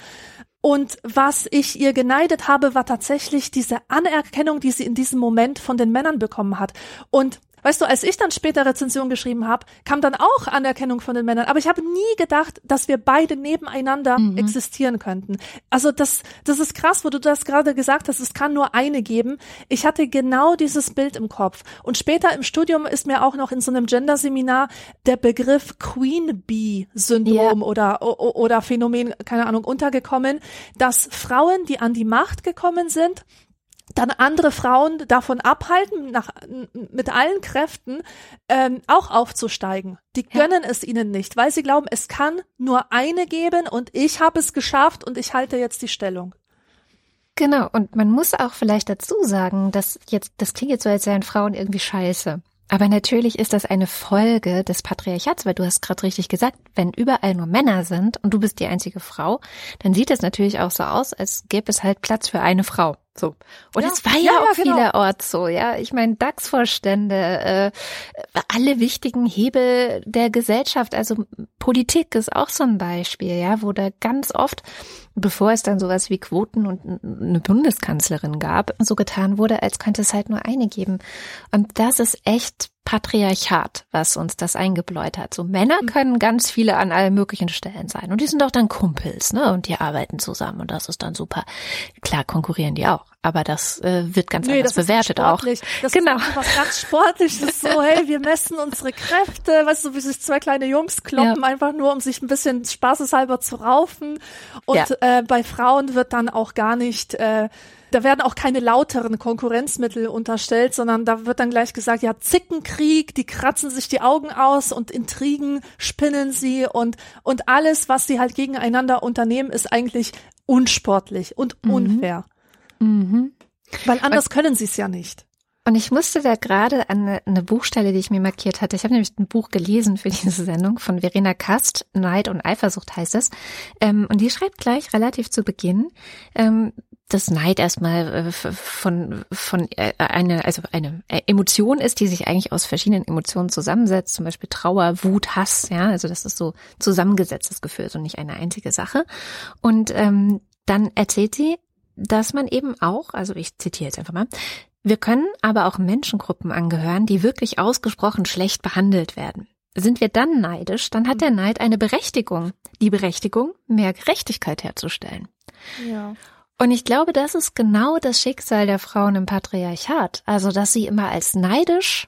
Und was ich ihr geneidet habe, war tatsächlich diese Anerkennung, die sie in diesem Moment von den Männern bekommen hat. Und Weißt du, als ich dann später Rezension geschrieben habe, kam dann auch Anerkennung von den Männern. Aber ich habe nie gedacht, dass wir beide nebeneinander mhm. existieren könnten. Also das, das ist krass, wo du das gerade gesagt hast. Es kann nur eine geben. Ich hatte genau dieses Bild im Kopf. Und später im Studium ist mir auch noch in so einem Gender-Seminar der Begriff Queen Bee-Syndrom yeah. oder, oder Phänomen, keine Ahnung, untergekommen, dass Frauen, die an die Macht gekommen sind, dann andere Frauen davon abhalten, nach, mit allen Kräften ähm, auch aufzusteigen. Die gönnen ja. es ihnen nicht, weil sie glauben, es kann nur eine geben und ich habe es geschafft und ich halte jetzt die Stellung. Genau, und man muss auch vielleicht dazu sagen, dass jetzt, das klingt jetzt so, als seien Frauen irgendwie scheiße. Aber natürlich ist das eine Folge des Patriarchats, weil du hast gerade richtig gesagt, wenn überall nur Männer sind und du bist die einzige Frau, dann sieht es natürlich auch so aus, als gäbe es halt Platz für eine Frau. So. Und es war ja, ja auch genau. vielerorts so, ja. Ich meine, DAX-Vorstände, äh, alle wichtigen Hebel der Gesellschaft, also Politik ist auch so ein Beispiel, ja, wo da ganz oft, bevor es dann sowas wie Quoten und eine Bundeskanzlerin gab, so getan wurde, als könnte es halt nur eine geben. Und das ist echt Patriarchat, was uns das eingebläut hat. So Männer mhm. können ganz viele an allen möglichen Stellen sein und die sind auch dann Kumpels, ne? Und die arbeiten zusammen und das ist dann super. Klar konkurrieren die auch, aber das äh, wird ganz nee, anders das bewertet ist auch. Das genau. ist was ganz Sportliches. So, hey, wir messen unsere Kräfte, weißt du, wie sich zwei kleine Jungs kloppen, ja. einfach nur, um sich ein bisschen spaßeshalber zu raufen. Und ja. äh, bei Frauen wird dann auch gar nicht äh, da werden auch keine lauteren Konkurrenzmittel unterstellt, sondern da wird dann gleich gesagt, ja, Zickenkrieg, die kratzen sich die Augen aus und Intrigen spinnen sie und, und alles, was sie halt gegeneinander unternehmen, ist eigentlich unsportlich und mhm. unfair. Mhm. Weil anders und, können sie es ja nicht. Und ich musste da gerade an eine, eine, Buchstelle, die ich mir markiert hatte. Ich habe nämlich ein Buch gelesen für diese Sendung von Verena Kast, Neid und Eifersucht heißt es. Ähm, und die schreibt gleich relativ zu Beginn, ähm, dass Neid erstmal äh, von von äh, eine also eine äh, Emotion ist, die sich eigentlich aus verschiedenen Emotionen zusammensetzt, zum Beispiel Trauer, Wut, Hass, ja, also das ist so zusammengesetztes Gefühl, so nicht eine einzige Sache. Und ähm, dann erzählt sie, dass man eben auch, also ich zitiere jetzt einfach mal, wir können aber auch Menschengruppen angehören, die wirklich ausgesprochen schlecht behandelt werden. Sind wir dann neidisch, dann hat der Neid eine Berechtigung, die Berechtigung, mehr Gerechtigkeit herzustellen. Ja. Und ich glaube, das ist genau das Schicksal der Frauen im Patriarchat. Also, dass sie immer als neidisch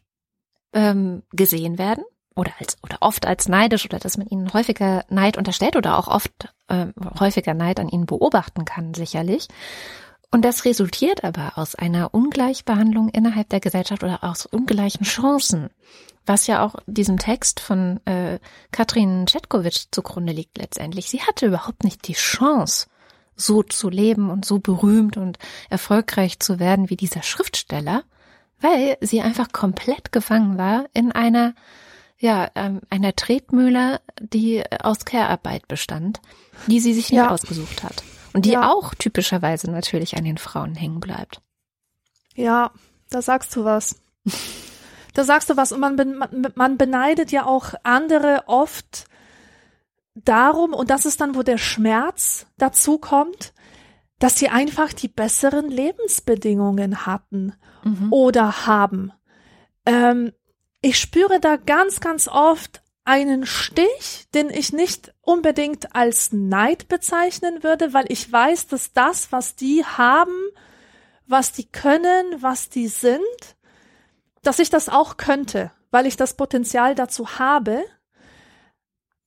ähm, gesehen werden oder als oder oft als neidisch oder dass man ihnen häufiger Neid unterstellt oder auch oft äh, häufiger Neid an ihnen beobachten kann, sicherlich. Und das resultiert aber aus einer Ungleichbehandlung innerhalb der Gesellschaft oder aus ungleichen Chancen, was ja auch diesem Text von äh, Katrin Czetkovic zugrunde liegt letztendlich. Sie hatte überhaupt nicht die Chance, so zu leben und so berühmt und erfolgreich zu werden wie dieser Schriftsteller, weil sie einfach komplett gefangen war in einer ja, ähm, einer Tretmühle, die aus Care-Arbeit bestand, die sie sich nicht ja. ausgesucht hat. Und die ja. auch typischerweise natürlich an den Frauen hängen bleibt. Ja, da sagst du was. Da sagst du was. Und man, man beneidet ja auch andere oft darum, und das ist dann, wo der Schmerz dazu kommt, dass sie einfach die besseren Lebensbedingungen hatten mhm. oder haben. Ähm, ich spüre da ganz, ganz oft einen Stich, den ich nicht unbedingt als Neid bezeichnen würde, weil ich weiß, dass das, was die haben, was die können, was die sind, dass ich das auch könnte, weil ich das Potenzial dazu habe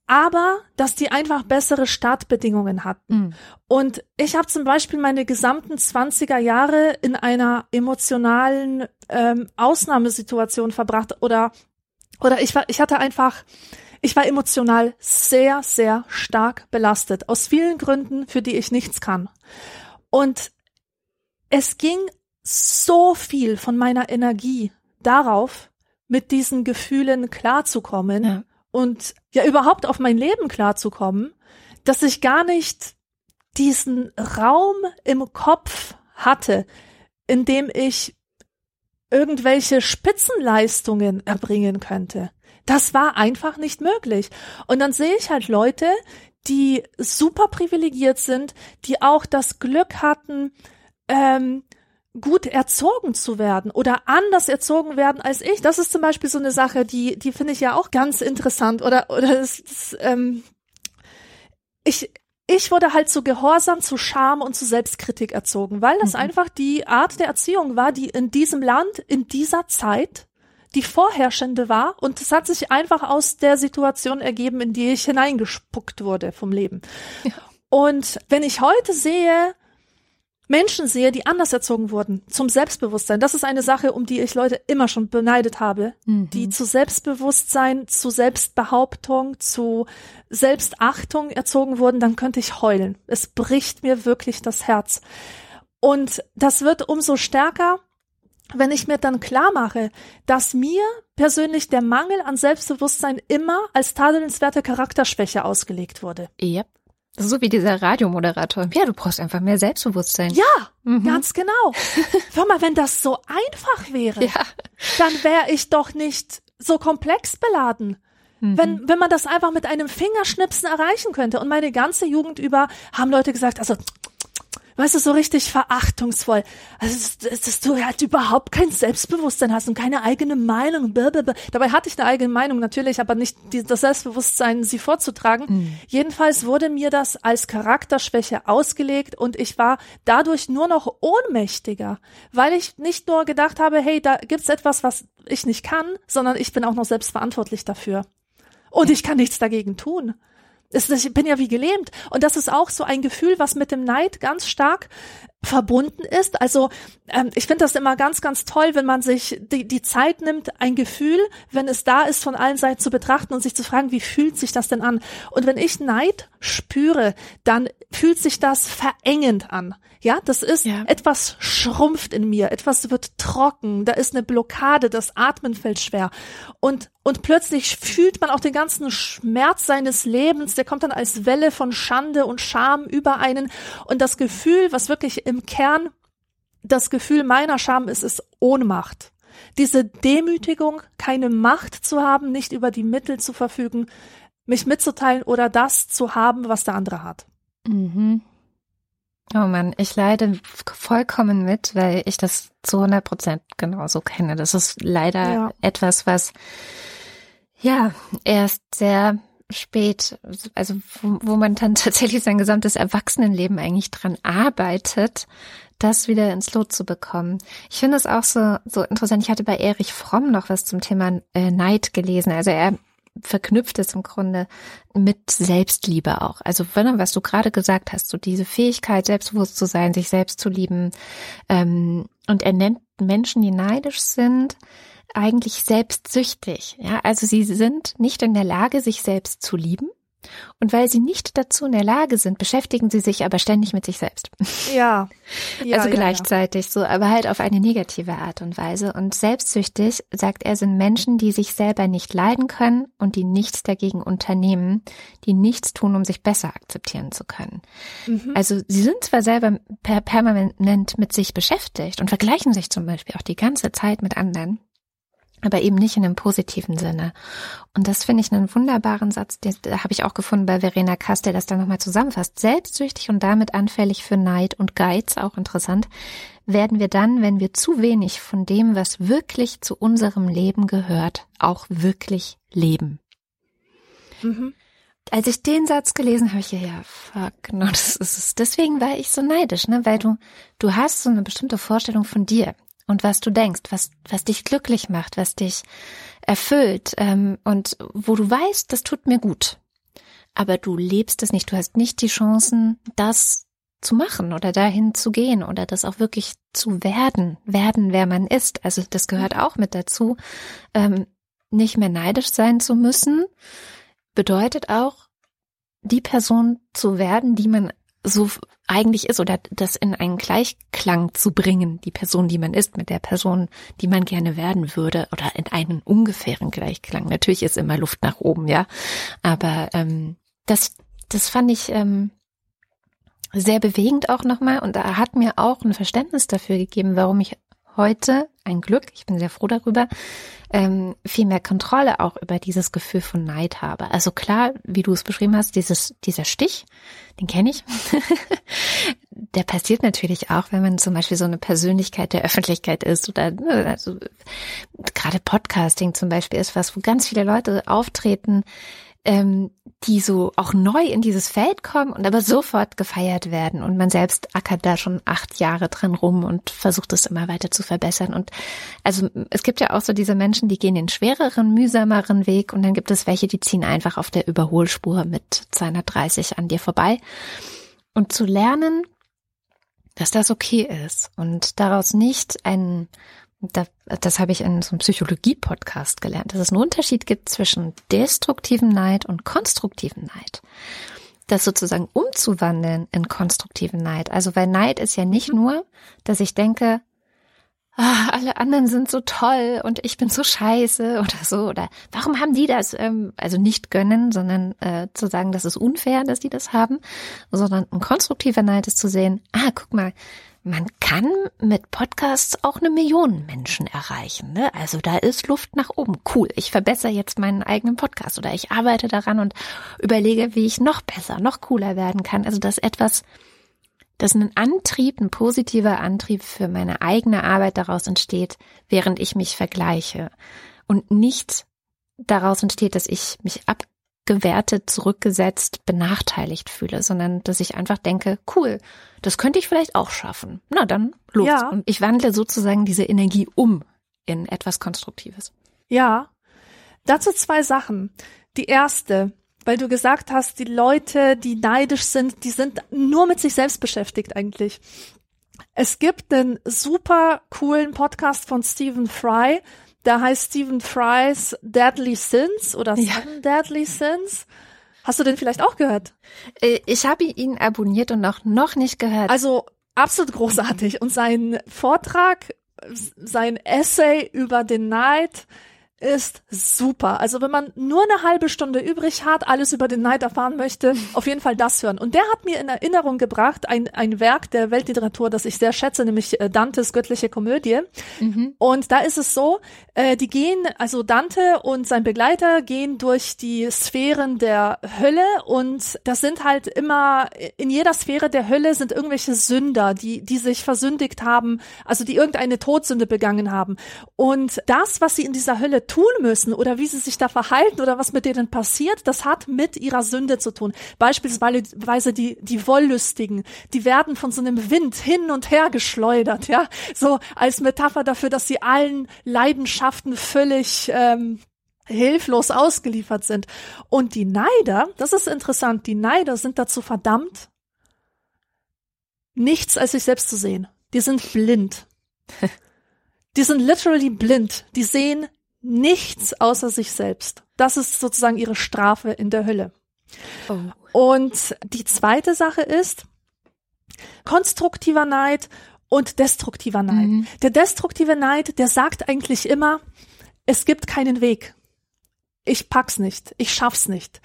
aber dass die einfach bessere Startbedingungen hatten. Mhm. Und ich habe zum Beispiel meine gesamten 20er Jahre in einer emotionalen ähm, Ausnahmesituation verbracht oder oder ich war ich hatte einfach ich war emotional sehr sehr stark belastet aus vielen Gründen, für die ich nichts kann. Und es ging so viel von meiner Energie darauf, mit diesen Gefühlen klarzukommen. Ja und ja überhaupt auf mein Leben klarzukommen, dass ich gar nicht diesen Raum im Kopf hatte, in dem ich irgendwelche Spitzenleistungen erbringen könnte. Das war einfach nicht möglich. Und dann sehe ich halt Leute, die super privilegiert sind, die auch das Glück hatten, ähm, gut erzogen zu werden oder anders erzogen werden als ich. Das ist zum Beispiel so eine Sache, die, die finde ich ja auch ganz interessant oder, oder das, das, ähm, ich, ich wurde halt zu Gehorsam, zu Scham und zu Selbstkritik erzogen, weil das mhm. einfach die Art der Erziehung war, die in diesem Land, in dieser Zeit die vorherrschende war und es hat sich einfach aus der Situation ergeben, in die ich hineingespuckt wurde vom Leben. Ja. Und wenn ich heute sehe, Menschen sehe, die anders erzogen wurden, zum Selbstbewusstsein. Das ist eine Sache, um die ich Leute immer schon beneidet habe, mhm. die zu Selbstbewusstsein, zu Selbstbehauptung, zu Selbstachtung erzogen wurden, dann könnte ich heulen. Es bricht mir wirklich das Herz. Und das wird umso stärker, wenn ich mir dann klar mache, dass mir persönlich der Mangel an Selbstbewusstsein immer als tadelnswerte Charakterschwäche ausgelegt wurde. Yep. So wie dieser Radiomoderator. Ja, du brauchst einfach mehr Selbstbewusstsein. Ja, mhm. ganz genau. Hör mal, wenn das so einfach wäre, ja. dann wäre ich doch nicht so komplex beladen. Mhm. Wenn, wenn man das einfach mit einem Fingerschnipsen erreichen könnte. Und meine ganze Jugend über haben Leute gesagt, also weißt du, so richtig verachtungsvoll. Also, dass, dass du halt überhaupt kein Selbstbewusstsein hast und keine eigene Meinung. Blablabla. Dabei hatte ich eine eigene Meinung natürlich, aber nicht die, das Selbstbewusstsein, sie vorzutragen. Mhm. Jedenfalls wurde mir das als Charakterschwäche ausgelegt und ich war dadurch nur noch ohnmächtiger, weil ich nicht nur gedacht habe, hey, da gibt's etwas, was ich nicht kann, sondern ich bin auch noch selbst verantwortlich dafür. Und ich kann nichts dagegen tun ich bin ja wie gelähmt. Und das ist auch so ein Gefühl, was mit dem Neid ganz stark verbunden ist. Also ähm, ich finde das immer ganz, ganz toll, wenn man sich die, die Zeit nimmt, ein Gefühl, wenn es da ist, von allen Seiten zu betrachten und sich zu fragen, wie fühlt sich das denn an? Und wenn ich Neid spüre, dann fühlt sich das verengend an. Ja, das ist ja. etwas schrumpft in mir, etwas wird trocken, da ist eine Blockade, das Atmen fällt schwer. Und, und plötzlich fühlt man auch den ganzen Schmerz seines Lebens, der kommt dann als Welle von Schande und Scham über einen. Und das Gefühl, was wirklich im Kern das Gefühl meiner Scham ist, ist Ohnmacht. Diese Demütigung, keine Macht zu haben, nicht über die Mittel zu verfügen, mich mitzuteilen oder das zu haben, was der andere hat. Mhm. Oh man, ich leide vollkommen mit, weil ich das zu 100 Prozent genauso kenne. Das ist leider ja. etwas, was ja erst sehr spät, also wo, wo man dann tatsächlich sein gesamtes Erwachsenenleben eigentlich dran arbeitet, das wieder ins Lot zu bekommen. Ich finde es auch so, so interessant. Ich hatte bei Erich Fromm noch was zum Thema äh, Neid gelesen. Also er verknüpft es im Grunde mit Selbstliebe auch. Also was du gerade gesagt hast, so diese Fähigkeit, selbstbewusst zu sein, sich selbst zu lieben. Ähm, und er nennt Menschen, die neidisch sind, eigentlich selbstsüchtig. Ja, also sie sind nicht in der Lage, sich selbst zu lieben und weil sie nicht dazu in der Lage sind, beschäftigen sie sich aber ständig mit sich selbst. Ja. ja also gleichzeitig ja, ja. so, aber halt auf eine negative Art und Weise. Und selbstsüchtig, sagt er, sind Menschen, die sich selber nicht leiden können und die nichts dagegen unternehmen, die nichts tun, um sich besser akzeptieren zu können. Mhm. Also sie sind zwar selber per permanent mit sich beschäftigt und vergleichen sich zum Beispiel auch die ganze Zeit mit anderen, aber eben nicht in einem positiven Sinne. Und das finde ich einen wunderbaren Satz, den habe ich auch gefunden bei Verena Kass, der das dann nochmal zusammenfasst. Selbstsüchtig und damit anfällig für Neid und Geiz, auch interessant, werden wir dann, wenn wir zu wenig von dem, was wirklich zu unserem Leben gehört, auch wirklich leben. Mhm. Als ich den Satz gelesen habe, ich ja, ja, fuck, genau, das ist es. Deswegen war ich so neidisch, ne, weil du, du hast so eine bestimmte Vorstellung von dir und was du denkst, was, was dich glücklich macht, was dich erfüllt ähm, und wo du weißt, das tut mir gut. Aber du lebst es nicht, du hast nicht die Chancen, das zu machen oder dahin zu gehen oder das auch wirklich zu werden, werden, wer man ist. Also das gehört auch mit dazu. Ähm, nicht mehr neidisch sein zu müssen, bedeutet auch, die Person zu werden, die man so eigentlich ist oder das in einen Gleichklang zu bringen, die Person, die man ist, mit der Person, die man gerne werden würde oder in einen ungefähren Gleichklang. Natürlich ist immer Luft nach oben, ja, aber ähm, das, das fand ich ähm, sehr bewegend auch nochmal und da hat mir auch ein Verständnis dafür gegeben, warum ich heute ein Glück, ich bin sehr froh darüber, ähm, viel mehr Kontrolle auch über dieses Gefühl von Neid habe. Also klar, wie du es beschrieben hast, dieses, dieser Stich, den kenne ich. der passiert natürlich auch, wenn man zum Beispiel so eine Persönlichkeit der Öffentlichkeit ist oder ne, also, gerade Podcasting zum Beispiel ist was, wo ganz viele Leute auftreten, ähm, die so auch neu in dieses Feld kommen und aber sofort gefeiert werden. Und man selbst ackert da schon acht Jahre dran rum und versucht es immer weiter zu verbessern. Und also es gibt ja auch so diese Menschen, die gehen den schwereren, mühsameren Weg und dann gibt es welche, die ziehen einfach auf der Überholspur mit 230 an dir vorbei. Und zu lernen, dass das okay ist und daraus nicht ein das, das habe ich in so einem Psychologie-Podcast gelernt, dass es einen Unterschied gibt zwischen destruktivem Neid und konstruktivem Neid. Das sozusagen umzuwandeln in konstruktiven Neid. Also weil Neid ist ja nicht nur, dass ich denke, ah, alle anderen sind so toll und ich bin so scheiße oder so oder warum haben die das? Ähm, also nicht gönnen, sondern äh, zu sagen, das ist unfair, dass die das haben, sondern ein konstruktiver Neid ist zu sehen, ah, guck mal, man kann mit Podcasts auch eine Million Menschen erreichen. Ne? Also da ist Luft nach oben. Cool. Ich verbessere jetzt meinen eigenen Podcast oder ich arbeite daran und überlege, wie ich noch besser, noch cooler werden kann. Also dass etwas, dass ein Antrieb, ein positiver Antrieb für meine eigene Arbeit daraus entsteht, während ich mich vergleiche und nicht daraus entsteht, dass ich mich ab gewertet, zurückgesetzt, benachteiligt fühle, sondern dass ich einfach denke, cool, das könnte ich vielleicht auch schaffen. Na dann los. Ja. Und ich wandle sozusagen diese Energie um in etwas Konstruktives. Ja. Dazu zwei Sachen. Die erste, weil du gesagt hast, die Leute, die neidisch sind, die sind nur mit sich selbst beschäftigt eigentlich. Es gibt einen super coolen Podcast von Stephen Fry, der heißt Stephen Fry's Deadly Sins oder ja. Seven Deadly Sins. Hast du den vielleicht auch gehört? Äh, ich habe ihn abonniert und noch, noch nicht gehört. Also absolut großartig. Und sein Vortrag, sein Essay über den Neid, ist super. Also wenn man nur eine halbe Stunde übrig hat, alles über den Neid erfahren möchte, auf jeden Fall das hören. Und der hat mir in Erinnerung gebracht, ein, ein Werk der Weltliteratur, das ich sehr schätze, nämlich äh, Dantes Göttliche Komödie. Mhm. Und da ist es so, äh, die gehen, also Dante und sein Begleiter gehen durch die Sphären der Hölle und das sind halt immer, in jeder Sphäre der Hölle sind irgendwelche Sünder, die, die sich versündigt haben, also die irgendeine Todsünde begangen haben. Und das, was sie in dieser Hölle tun müssen oder wie sie sich da verhalten oder was mit denen passiert, das hat mit ihrer Sünde zu tun. Beispielsweise die, die Wollüstigen, die werden von so einem Wind hin und her geschleudert, ja, so als Metapher dafür, dass sie allen Leidenschaften völlig ähm, hilflos ausgeliefert sind. Und die Neider, das ist interessant, die Neider sind dazu verdammt, nichts als sich selbst zu sehen. Die sind blind. Die sind literally blind. Die sehen nichts außer sich selbst. Das ist sozusagen ihre Strafe in der Hölle. Oh. Und die zweite Sache ist konstruktiver Neid und destruktiver Neid. Mhm. Der destruktive Neid, der sagt eigentlich immer, es gibt keinen Weg. Ich pack's nicht, ich schaff's nicht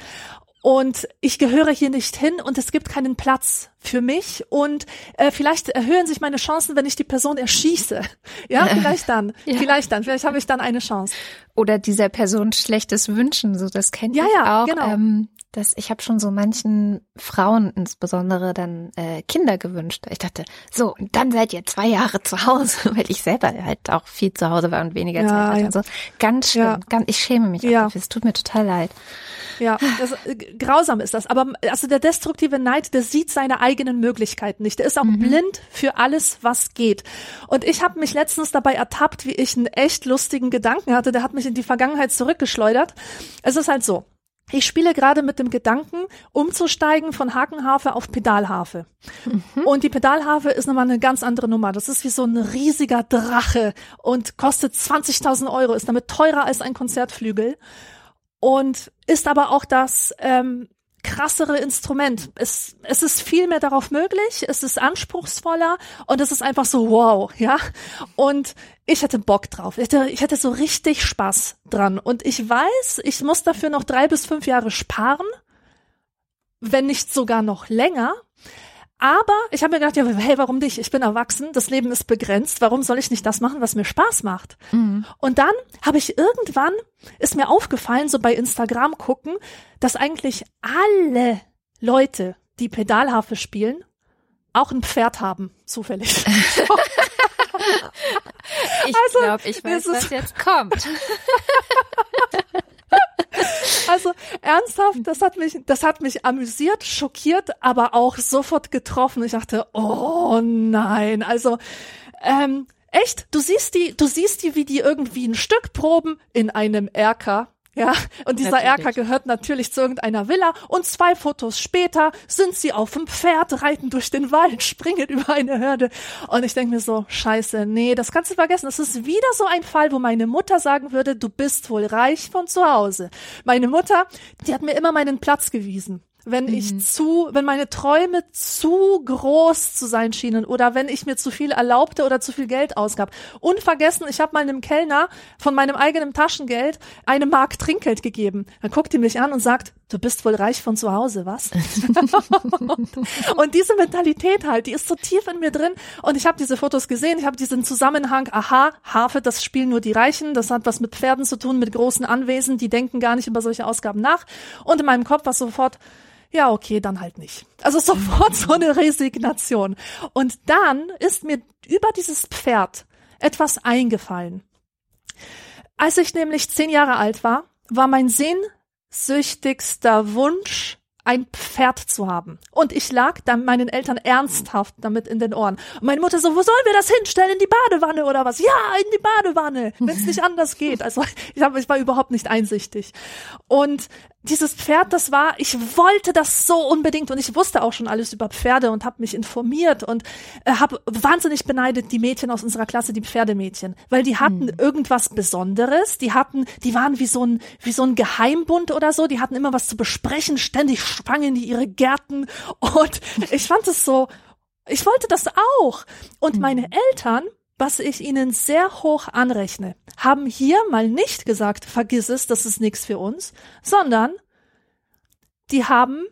und ich gehöre hier nicht hin und es gibt keinen Platz für mich und äh, vielleicht erhöhen sich meine Chancen, wenn ich die Person erschieße. Ja, vielleicht dann, ja. vielleicht dann, vielleicht habe ich dann eine Chance. Oder dieser Person schlechtes Wünschen, so das kennt ja, ich ja, auch. Genau. Ähm, das, ich habe schon so manchen Frauen insbesondere dann äh, Kinder gewünscht. Ich dachte, so, und dann seid ihr zwei Jahre zu Hause, weil ich selber halt auch viel zu Hause war und weniger ja, Zeit hatte. Ja. Also ganz schlimm, ja. ganz, ich schäme mich ja. auch. Es tut mir total leid. Ja, das, äh, grausam ist das. Aber also der destruktive Neid, der sieht seine eigenen Möglichkeiten nicht. Der ist auch mhm. blind für alles, was geht. Und ich habe mich letztens dabei ertappt, wie ich einen echt lustigen Gedanken hatte. Der hat mich in die Vergangenheit zurückgeschleudert. Es ist halt so. Ich spiele gerade mit dem Gedanken, umzusteigen von Hakenharfe auf Pedalharfe. Mhm. Und die Pedalharfe ist nochmal eine ganz andere Nummer. Das ist wie so ein riesiger Drache und kostet 20.000 Euro, ist damit teurer als ein Konzertflügel und ist aber auch das ähm, krassere Instrument. Es, es ist viel mehr darauf möglich, es ist anspruchsvoller und es ist einfach so wow, ja. Und ich hätte Bock drauf. Ich hätte, ich hätte so richtig Spaß dran. Und ich weiß, ich muss dafür noch drei bis fünf Jahre sparen, wenn nicht sogar noch länger. Aber ich habe mir gedacht, ja, hey, warum nicht? Ich bin erwachsen, das Leben ist begrenzt. Warum soll ich nicht das machen, was mir Spaß macht? Mhm. Und dann habe ich irgendwann, ist mir aufgefallen, so bei Instagram gucken, dass eigentlich alle Leute, die Pedalharfe spielen, auch ein Pferd haben, zufällig. ich also, glaube, ich weiß, was jetzt kommt. Also ernsthaft, das hat mich, das hat mich amüsiert, schockiert, aber auch sofort getroffen. Ich dachte, oh nein, also ähm, echt, du siehst die, du siehst die, wie die irgendwie ein Stück proben in einem Erker ja, und dieser natürlich. Erker gehört natürlich zu irgendeiner Villa und zwei Fotos später sind sie auf dem Pferd, reiten durch den Wald, springen über eine Hürde. Und ich denke mir so, scheiße, nee, das kannst du vergessen. Das ist wieder so ein Fall, wo meine Mutter sagen würde, du bist wohl reich von zu Hause. Meine Mutter, die hat mir immer meinen Platz gewiesen. Wenn mhm. ich zu, wenn meine Träume zu groß zu sein schienen oder wenn ich mir zu viel erlaubte oder zu viel Geld ausgab. Unvergessen, ich habe mal einem Kellner von meinem eigenen Taschengeld eine Mark Trinkgeld gegeben. Dann guckt die mich an und sagt, du bist wohl reich von zu Hause, was? und diese Mentalität halt, die ist so tief in mir drin und ich habe diese Fotos gesehen, ich habe diesen Zusammenhang, aha, Harfe, das spielen nur die Reichen, das hat was mit Pferden zu tun, mit großen Anwesen, die denken gar nicht über solche Ausgaben nach und in meinem Kopf war sofort ja, okay, dann halt nicht. Also sofort so eine Resignation. Und dann ist mir über dieses Pferd etwas eingefallen. Als ich nämlich zehn Jahre alt war, war mein sehnsüchtigster Wunsch, ein Pferd zu haben. Und ich lag dann meinen Eltern ernsthaft damit in den Ohren. Und meine Mutter so, wo sollen wir das hinstellen? In die Badewanne oder was? Ja, in die Badewanne, wenn es nicht anders geht. Also ich, hab, ich war überhaupt nicht einsichtig. Und dieses Pferd, das war, ich wollte das so unbedingt und ich wusste auch schon alles über Pferde und habe mich informiert und äh, habe wahnsinnig beneidet die Mädchen aus unserer Klasse, die Pferdemädchen, weil die hatten hm. irgendwas Besonderes, die hatten, die waren wie so ein wie so ein Geheimbund oder so, die hatten immer was zu besprechen, ständig sprangen die ihre Gärten und ich fand es so, ich wollte das auch und hm. meine Eltern was ich ihnen sehr hoch anrechne, haben hier mal nicht gesagt, vergiss es, das ist nichts für uns, sondern die haben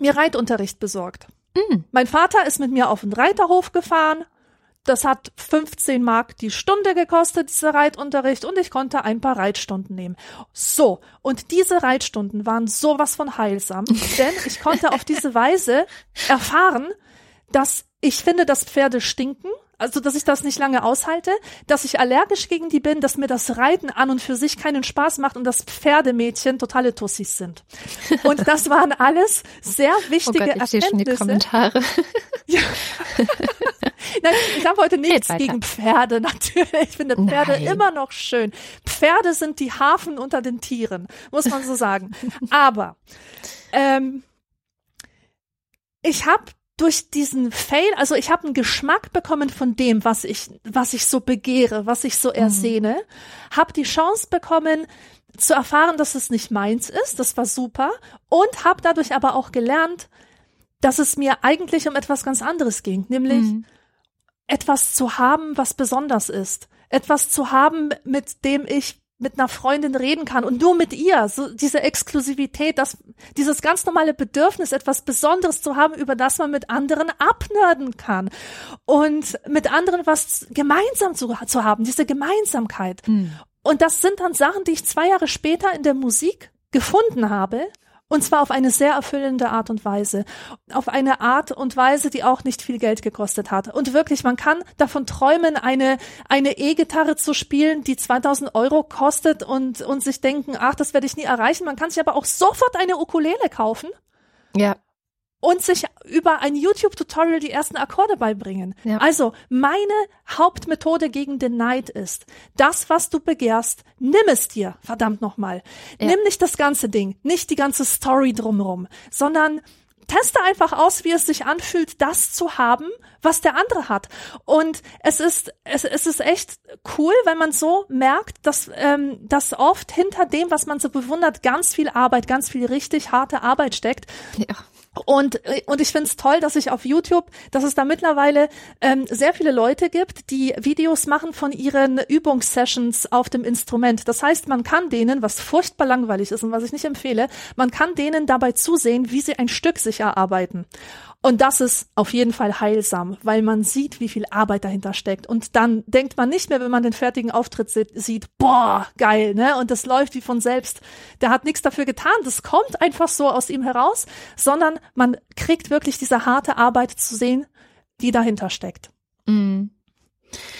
mir Reitunterricht besorgt. Mm. Mein Vater ist mit mir auf den Reiterhof gefahren. Das hat 15 Mark die Stunde gekostet, dieser Reitunterricht, und ich konnte ein paar Reitstunden nehmen. So, und diese Reitstunden waren sowas von heilsam, denn ich konnte auf diese Weise erfahren, dass ich finde, dass Pferde stinken also dass ich das nicht lange aushalte, dass ich allergisch gegen die bin, dass mir das Reiten an und für sich keinen Spaß macht und dass Pferdemädchen totale Tussis sind. Und das waren alles sehr wichtige oh Gott, ich Erkenntnisse. Schon die Kommentare. Ja. Nein, ich habe heute nichts gegen Pferde, natürlich. Ich finde Pferde Nein. immer noch schön. Pferde sind die Hafen unter den Tieren, muss man so sagen. Aber ähm, ich habe durch diesen Fail, also ich habe einen Geschmack bekommen von dem, was ich, was ich so begehre, was ich so ersehne, mhm. habe die Chance bekommen zu erfahren, dass es nicht meins ist, das war super und habe dadurch aber auch gelernt, dass es mir eigentlich um etwas ganz anderes ging, nämlich mhm. Etwas zu haben, was besonders ist, etwas zu haben, mit dem ich mit einer Freundin reden kann. Und nur mit ihr, so diese Exklusivität, das, dieses ganz normale Bedürfnis, etwas Besonderes zu haben, über das man mit anderen abnörden kann. Und mit anderen was gemeinsam zu, zu haben, diese Gemeinsamkeit. Mhm. Und das sind dann Sachen, die ich zwei Jahre später in der Musik gefunden habe und zwar auf eine sehr erfüllende Art und Weise. Auf eine Art und Weise, die auch nicht viel Geld gekostet hat. Und wirklich, man kann davon träumen, eine, eine E-Gitarre zu spielen, die 2000 Euro kostet und, und sich denken, ach, das werde ich nie erreichen. Man kann sich aber auch sofort eine Ukulele kaufen. Ja und sich über ein YouTube-Tutorial die ersten Akkorde beibringen. Ja. Also meine Hauptmethode gegen den Neid ist, das, was du begehrst, nimm es dir, verdammt nochmal. Ja. Nimm nicht das ganze Ding, nicht die ganze Story drumherum, sondern teste einfach aus, wie es sich anfühlt, das zu haben, was der andere hat. Und es ist, es, es ist echt cool, wenn man so merkt, dass, ähm, dass oft hinter dem, was man so bewundert, ganz viel Arbeit, ganz viel richtig harte Arbeit steckt. Ja. Und, und ich finde es toll, dass ich auf YouTube, dass es da mittlerweile ähm, sehr viele Leute gibt, die Videos machen von ihren Übungssessions auf dem Instrument. Das heißt, man kann denen, was furchtbar langweilig ist und was ich nicht empfehle, man kann denen dabei zusehen, wie sie ein Stück sich erarbeiten. Und das ist auf jeden Fall heilsam, weil man sieht, wie viel Arbeit dahinter steckt. Und dann denkt man nicht mehr, wenn man den fertigen Auftritt sieht, boah, geil, ne? Und das läuft wie von selbst. Der hat nichts dafür getan. Das kommt einfach so aus ihm heraus, sondern man kriegt wirklich diese harte Arbeit zu sehen, die dahinter steckt. Mhm.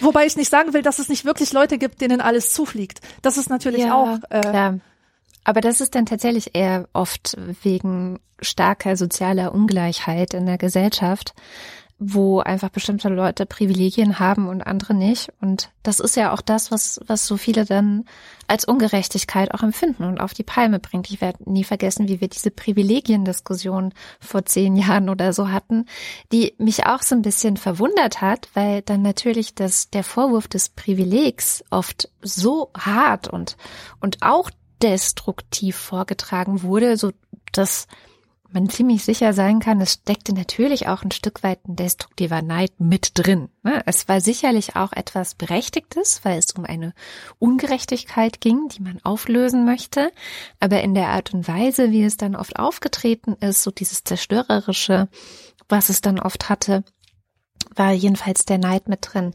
Wobei ich nicht sagen will, dass es nicht wirklich Leute gibt, denen alles zufliegt. Das ist natürlich ja, auch. Äh, klar. Aber das ist dann tatsächlich eher oft wegen starker sozialer Ungleichheit in der Gesellschaft, wo einfach bestimmte Leute Privilegien haben und andere nicht. Und das ist ja auch das, was, was so viele dann als Ungerechtigkeit auch empfinden und auf die Palme bringt. Ich werde nie vergessen, wie wir diese Privilegiendiskussion vor zehn Jahren oder so hatten, die mich auch so ein bisschen verwundert hat, weil dann natürlich das, der Vorwurf des Privilegs oft so hart und, und auch destruktiv vorgetragen wurde, so dass man ziemlich sicher sein kann, es steckte natürlich auch ein Stück weit ein destruktiver Neid mit drin. Ne? Es war sicherlich auch etwas Berechtigtes, weil es um eine Ungerechtigkeit ging, die man auflösen möchte. Aber in der Art und Weise, wie es dann oft aufgetreten ist, so dieses zerstörerische, was es dann oft hatte, war jedenfalls der Neid mit drin.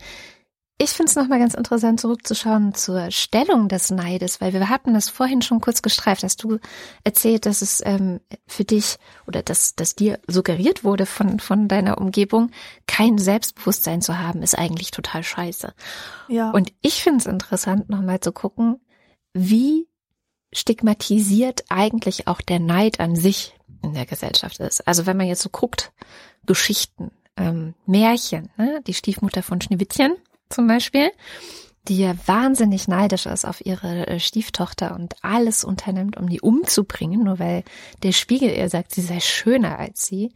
Ich finde es nochmal ganz interessant, zurückzuschauen zur Stellung des Neides, weil wir hatten das vorhin schon kurz gestreift. Hast du erzählt, dass es ähm, für dich oder dass, dass dir suggeriert wurde von, von deiner Umgebung, kein Selbstbewusstsein zu haben, ist eigentlich total scheiße. Ja. Und ich finde es interessant, nochmal zu gucken, wie stigmatisiert eigentlich auch der Neid an sich in der Gesellschaft ist. Also wenn man jetzt so guckt, Geschichten, ähm, Märchen, ne? die Stiefmutter von Schneewittchen zum Beispiel, die ja wahnsinnig neidisch ist auf ihre äh, Stieftochter und alles unternimmt, um die umzubringen, nur weil der Spiegel ihr sagt, sie sei schöner als sie.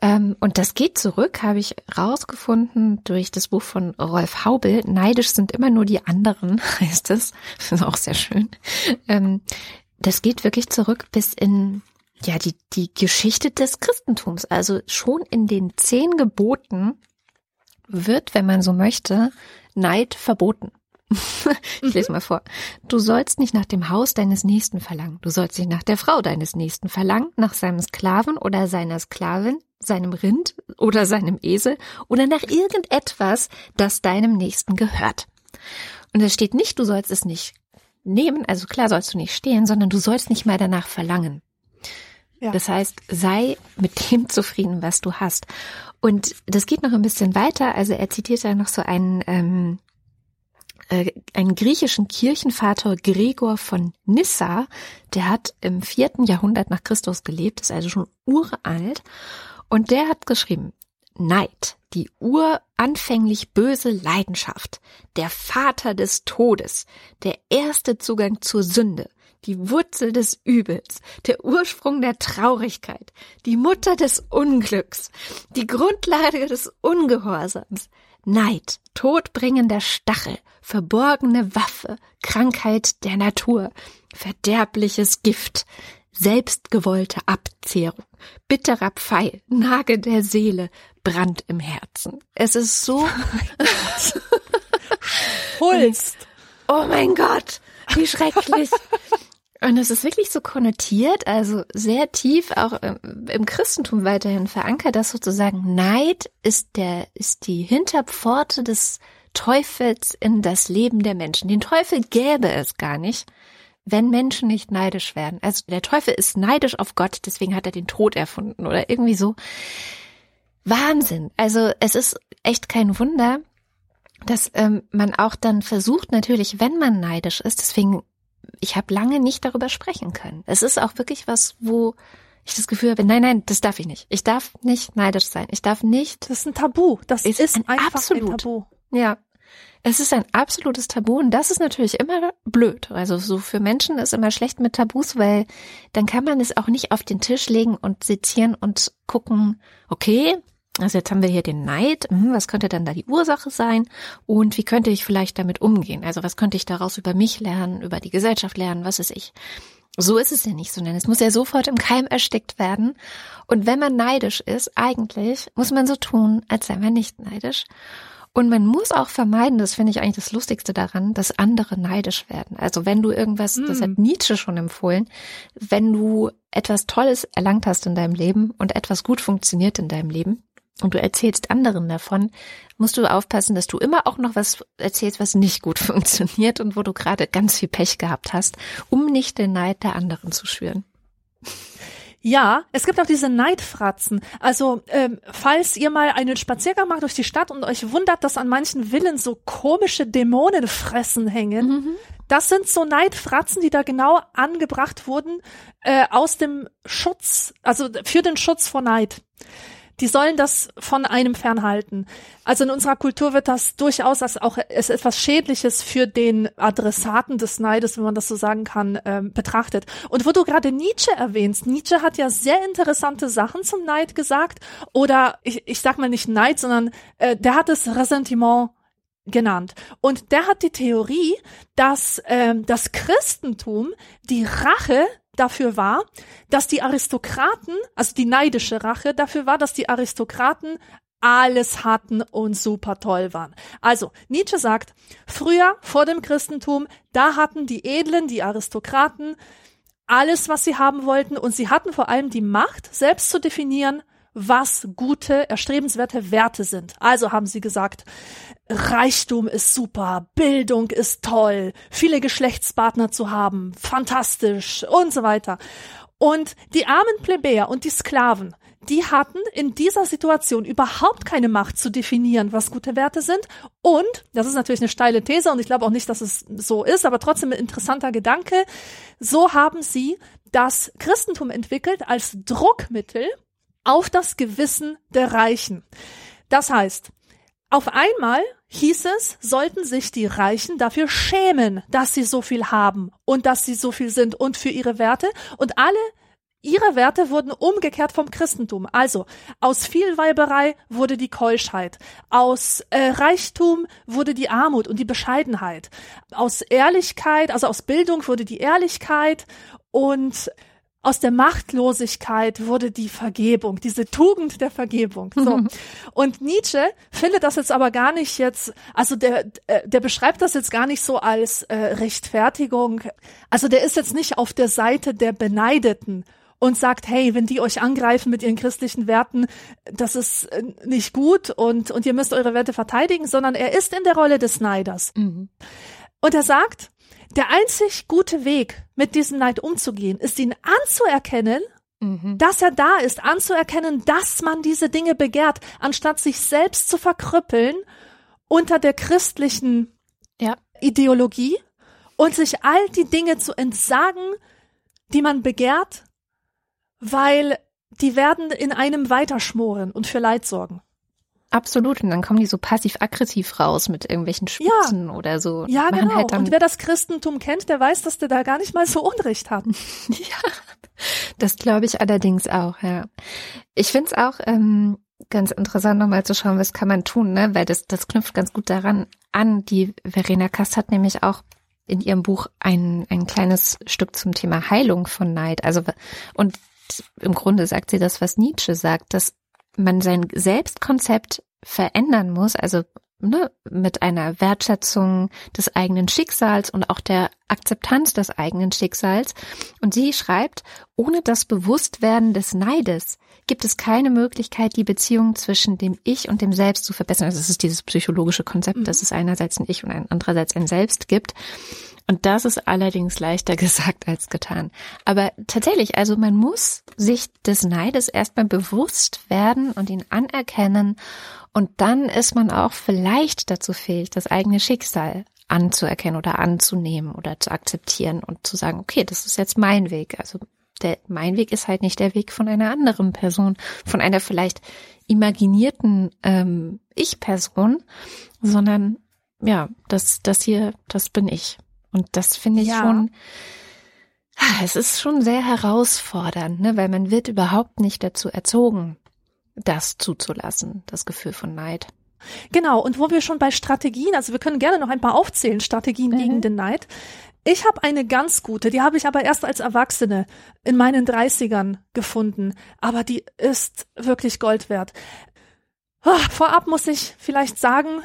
Ähm, und das geht zurück, habe ich rausgefunden durch das Buch von Rolf Haubel. Neidisch sind immer nur die anderen, heißt es. Das ist auch sehr schön. Ähm, das geht wirklich zurück bis in ja, die, die Geschichte des Christentums. Also schon in den zehn Geboten wird, wenn man so möchte, Neid verboten. ich lese mal vor. Du sollst nicht nach dem Haus deines Nächsten verlangen. Du sollst nicht nach der Frau deines Nächsten verlangen, nach seinem Sklaven oder seiner Sklavin, seinem Rind oder seinem Esel oder nach irgendetwas, das deinem Nächsten gehört. Und es steht nicht, du sollst es nicht nehmen, also klar sollst du nicht stehlen, sondern du sollst nicht mal danach verlangen. Ja. Das heißt, sei mit dem zufrieden, was du hast. Und das geht noch ein bisschen weiter. Also er zitiert da noch so einen, ähm, äh, einen griechischen Kirchenvater Gregor von Nyssa. Der hat im vierten Jahrhundert nach Christus gelebt, ist also schon uralt. Und der hat geschrieben, Neid, die uranfänglich böse Leidenschaft, der Vater des Todes, der erste Zugang zur Sünde, die Wurzel des Übels, der Ursprung der Traurigkeit, die Mutter des Unglücks, die Grundlage des Ungehorsams, Neid, todbringender Stachel, verborgene Waffe, Krankheit der Natur, verderbliches Gift, selbstgewollte Abzehrung, bitterer Pfeil, Nage der Seele, Brand im Herzen. Es ist so Pulst. Oh mein Gott, wie schrecklich. Und es ist wirklich so konnotiert, also sehr tief auch im Christentum weiterhin verankert, dass sozusagen Neid ist der, ist die Hinterpforte des Teufels in das Leben der Menschen. Den Teufel gäbe es gar nicht, wenn Menschen nicht neidisch werden. Also der Teufel ist neidisch auf Gott, deswegen hat er den Tod erfunden oder irgendwie so. Wahnsinn. Also es ist echt kein Wunder, dass ähm, man auch dann versucht, natürlich, wenn man neidisch ist, deswegen ich habe lange nicht darüber sprechen können. Es ist auch wirklich was, wo ich das Gefühl habe, nein, nein, das darf ich nicht. Ich darf nicht neidisch sein. Ich darf nicht. Das ist ein Tabu. Das ist, ist ein absolut. ein Tabu. Ja. Es ist ein absolutes Tabu und das ist natürlich immer blöd. Also so für Menschen ist immer schlecht mit Tabus, weil dann kann man es auch nicht auf den Tisch legen und sezieren und gucken, okay, also jetzt haben wir hier den Neid. Hm, was könnte dann da die Ursache sein? Und wie könnte ich vielleicht damit umgehen? Also was könnte ich daraus über mich lernen, über die Gesellschaft lernen? Was ist ich? So ist es ja nicht, sondern es muss ja sofort im Keim erstickt werden. Und wenn man neidisch ist, eigentlich muss man so tun, als sei man nicht neidisch. Und man muss auch vermeiden, das finde ich eigentlich das Lustigste daran, dass andere neidisch werden. Also wenn du irgendwas, mm. das hat hm. Nietzsche schon empfohlen, wenn du etwas Tolles erlangt hast in deinem Leben und etwas gut funktioniert in deinem Leben, und du erzählst anderen davon, musst du aufpassen, dass du immer auch noch was erzählst, was nicht gut funktioniert und wo du gerade ganz viel Pech gehabt hast, um nicht den Neid der anderen zu schüren. Ja, es gibt auch diese Neidfratzen. Also, ähm, falls ihr mal einen Spaziergang macht durch die Stadt und euch wundert, dass an manchen Villen so komische Dämonenfressen hängen, mhm. das sind so Neidfratzen, die da genau angebracht wurden äh, aus dem Schutz, also für den Schutz vor Neid die sollen das von einem fernhalten. Also in unserer Kultur wird das durchaus als auch als etwas Schädliches für den Adressaten des Neides, wenn man das so sagen kann, ähm, betrachtet. Und wo du gerade Nietzsche erwähnst, Nietzsche hat ja sehr interessante Sachen zum Neid gesagt. Oder ich, ich sag mal nicht Neid, sondern äh, der hat es Ressentiment genannt. Und der hat die Theorie, dass ähm, das Christentum die Rache dafür war, dass die Aristokraten, also die neidische Rache dafür war, dass die Aristokraten alles hatten und super toll waren. Also, Nietzsche sagt, früher, vor dem Christentum, da hatten die Edlen, die Aristokraten, alles, was sie haben wollten und sie hatten vor allem die Macht, selbst zu definieren, was gute, erstrebenswerte Werte sind. Also haben sie gesagt, Reichtum ist super, Bildung ist toll, viele Geschlechtspartner zu haben, fantastisch und so weiter. Und die armen Plebejer und die Sklaven, die hatten in dieser Situation überhaupt keine Macht zu definieren, was gute Werte sind. Und, das ist natürlich eine steile These und ich glaube auch nicht, dass es so ist, aber trotzdem ein interessanter Gedanke, so haben sie das Christentum entwickelt als Druckmittel auf das Gewissen der Reichen. Das heißt, auf einmal hieß es, sollten sich die Reichen dafür schämen, dass sie so viel haben und dass sie so viel sind und für ihre Werte und alle Ihre Werte wurden umgekehrt vom Christentum. Also aus Vielweiberei wurde die Keuschheit, aus äh, Reichtum wurde die Armut und die Bescheidenheit, aus Ehrlichkeit, also aus Bildung wurde die Ehrlichkeit und aus der Machtlosigkeit wurde die Vergebung, diese Tugend der Vergebung. So. Und Nietzsche findet das jetzt aber gar nicht jetzt, also der, äh, der beschreibt das jetzt gar nicht so als äh, Rechtfertigung. Also der ist jetzt nicht auf der Seite der Beneideten und sagt, hey, wenn die euch angreifen mit ihren christlichen Werten, das ist äh, nicht gut und, und ihr müsst eure Werte verteidigen, sondern er ist in der Rolle des Neiders. Mhm. Und er sagt, der einzig gute Weg, mit diesem Neid umzugehen, ist ihn anzuerkennen, mhm. dass er da ist, anzuerkennen, dass man diese Dinge begehrt, anstatt sich selbst zu verkrüppeln unter der christlichen ja. Ideologie und sich all die Dinge zu entsagen, die man begehrt weil die werden in einem weiterschmoren und für Leid sorgen. Absolut. Und dann kommen die so passiv-aggressiv raus mit irgendwelchen Spitzen ja. oder so. Ja, Machen genau. Halt und wer das Christentum kennt, der weiß, dass der da gar nicht mal so Unrecht hat. ja, das glaube ich allerdings auch, ja. Ich finde es auch ähm, ganz interessant, nochmal zu schauen, was kann man tun, ne? Weil das, das knüpft ganz gut daran an. Die Verena Kast hat nämlich auch in ihrem Buch ein, ein kleines Stück zum Thema Heilung von Neid. Also, und im Grunde sagt sie das, was Nietzsche sagt, dass man sein Selbstkonzept verändern muss, also ne, mit einer Wertschätzung des eigenen Schicksals und auch der Akzeptanz des eigenen Schicksals. Und sie schreibt, ohne das Bewusstwerden des Neides gibt es keine Möglichkeit, die Beziehung zwischen dem Ich und dem Selbst zu verbessern. Also es ist dieses psychologische Konzept, mhm. dass es einerseits ein Ich und andererseits ein Selbst gibt. Und das ist allerdings leichter gesagt als getan. Aber tatsächlich, also man muss sich des Neides erstmal bewusst werden und ihn anerkennen. Und dann ist man auch vielleicht dazu fähig, das eigene Schicksal anzuerkennen oder anzunehmen oder zu akzeptieren und zu sagen, okay, das ist jetzt mein Weg. Also der, mein Weg ist halt nicht der Weg von einer anderen Person, von einer vielleicht imaginierten ähm, Ich-Person, sondern ja, das, das hier, das bin ich. Und das finde ich ja. schon, ah, es ist schon sehr herausfordernd, ne, weil man wird überhaupt nicht dazu erzogen, das zuzulassen, das Gefühl von Neid. Genau, und wo wir schon bei Strategien, also wir können gerne noch ein paar aufzählen, Strategien mhm. gegen den Neid. Ich habe eine ganz gute, die habe ich aber erst als Erwachsene in meinen 30ern gefunden, aber die ist wirklich Gold wert. Ah, vorab muss ich vielleicht sagen,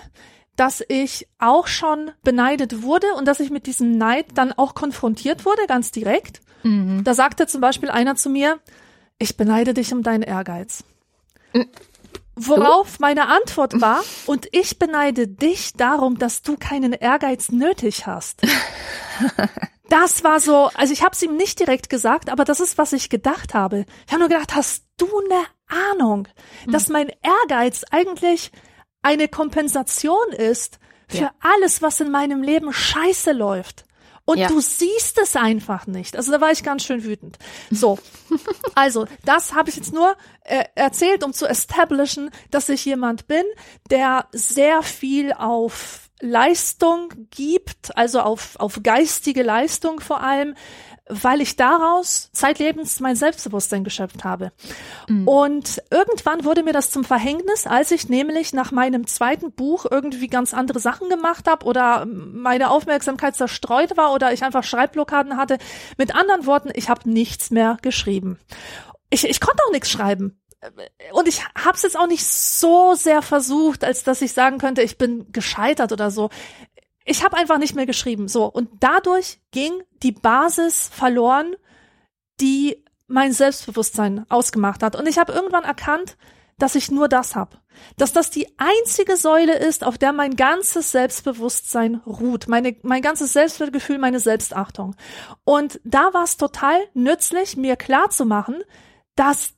dass ich auch schon beneidet wurde und dass ich mit diesem Neid dann auch konfrontiert wurde, ganz direkt. Mhm. Da sagte zum Beispiel einer zu mir, ich beneide dich um deinen Ehrgeiz. Worauf meine Antwort war, und ich beneide dich darum, dass du keinen Ehrgeiz nötig hast. Das war so, also ich habe es ihm nicht direkt gesagt, aber das ist, was ich gedacht habe. Ich habe nur gedacht, hast du eine Ahnung, dass mhm. mein Ehrgeiz eigentlich eine Kompensation ist für ja. alles, was in meinem Leben scheiße läuft. Und ja. du siehst es einfach nicht. Also da war ich ganz schön wütend. So, also das habe ich jetzt nur äh, erzählt, um zu establishen, dass ich jemand bin, der sehr viel auf Leistung gibt, also auf, auf geistige Leistung vor allem, weil ich daraus zeitlebens mein Selbstbewusstsein geschöpft habe. Mhm. Und irgendwann wurde mir das zum Verhängnis, als ich nämlich nach meinem zweiten Buch irgendwie ganz andere Sachen gemacht habe oder meine Aufmerksamkeit zerstreut war oder ich einfach Schreibblockaden hatte. Mit anderen Worten, ich habe nichts mehr geschrieben. Ich, ich konnte auch nichts schreiben. Und ich habe es jetzt auch nicht so sehr versucht, als dass ich sagen könnte, ich bin gescheitert oder so ich habe einfach nicht mehr geschrieben. So, und dadurch ging die Basis verloren, die mein Selbstbewusstsein ausgemacht hat. Und ich habe irgendwann erkannt, dass ich nur das habe. Dass das die einzige Säule ist, auf der mein ganzes Selbstbewusstsein ruht. Meine, mein ganzes Selbstwertgefühl, meine Selbstachtung. Und da war es total nützlich, mir klar zu machen, dass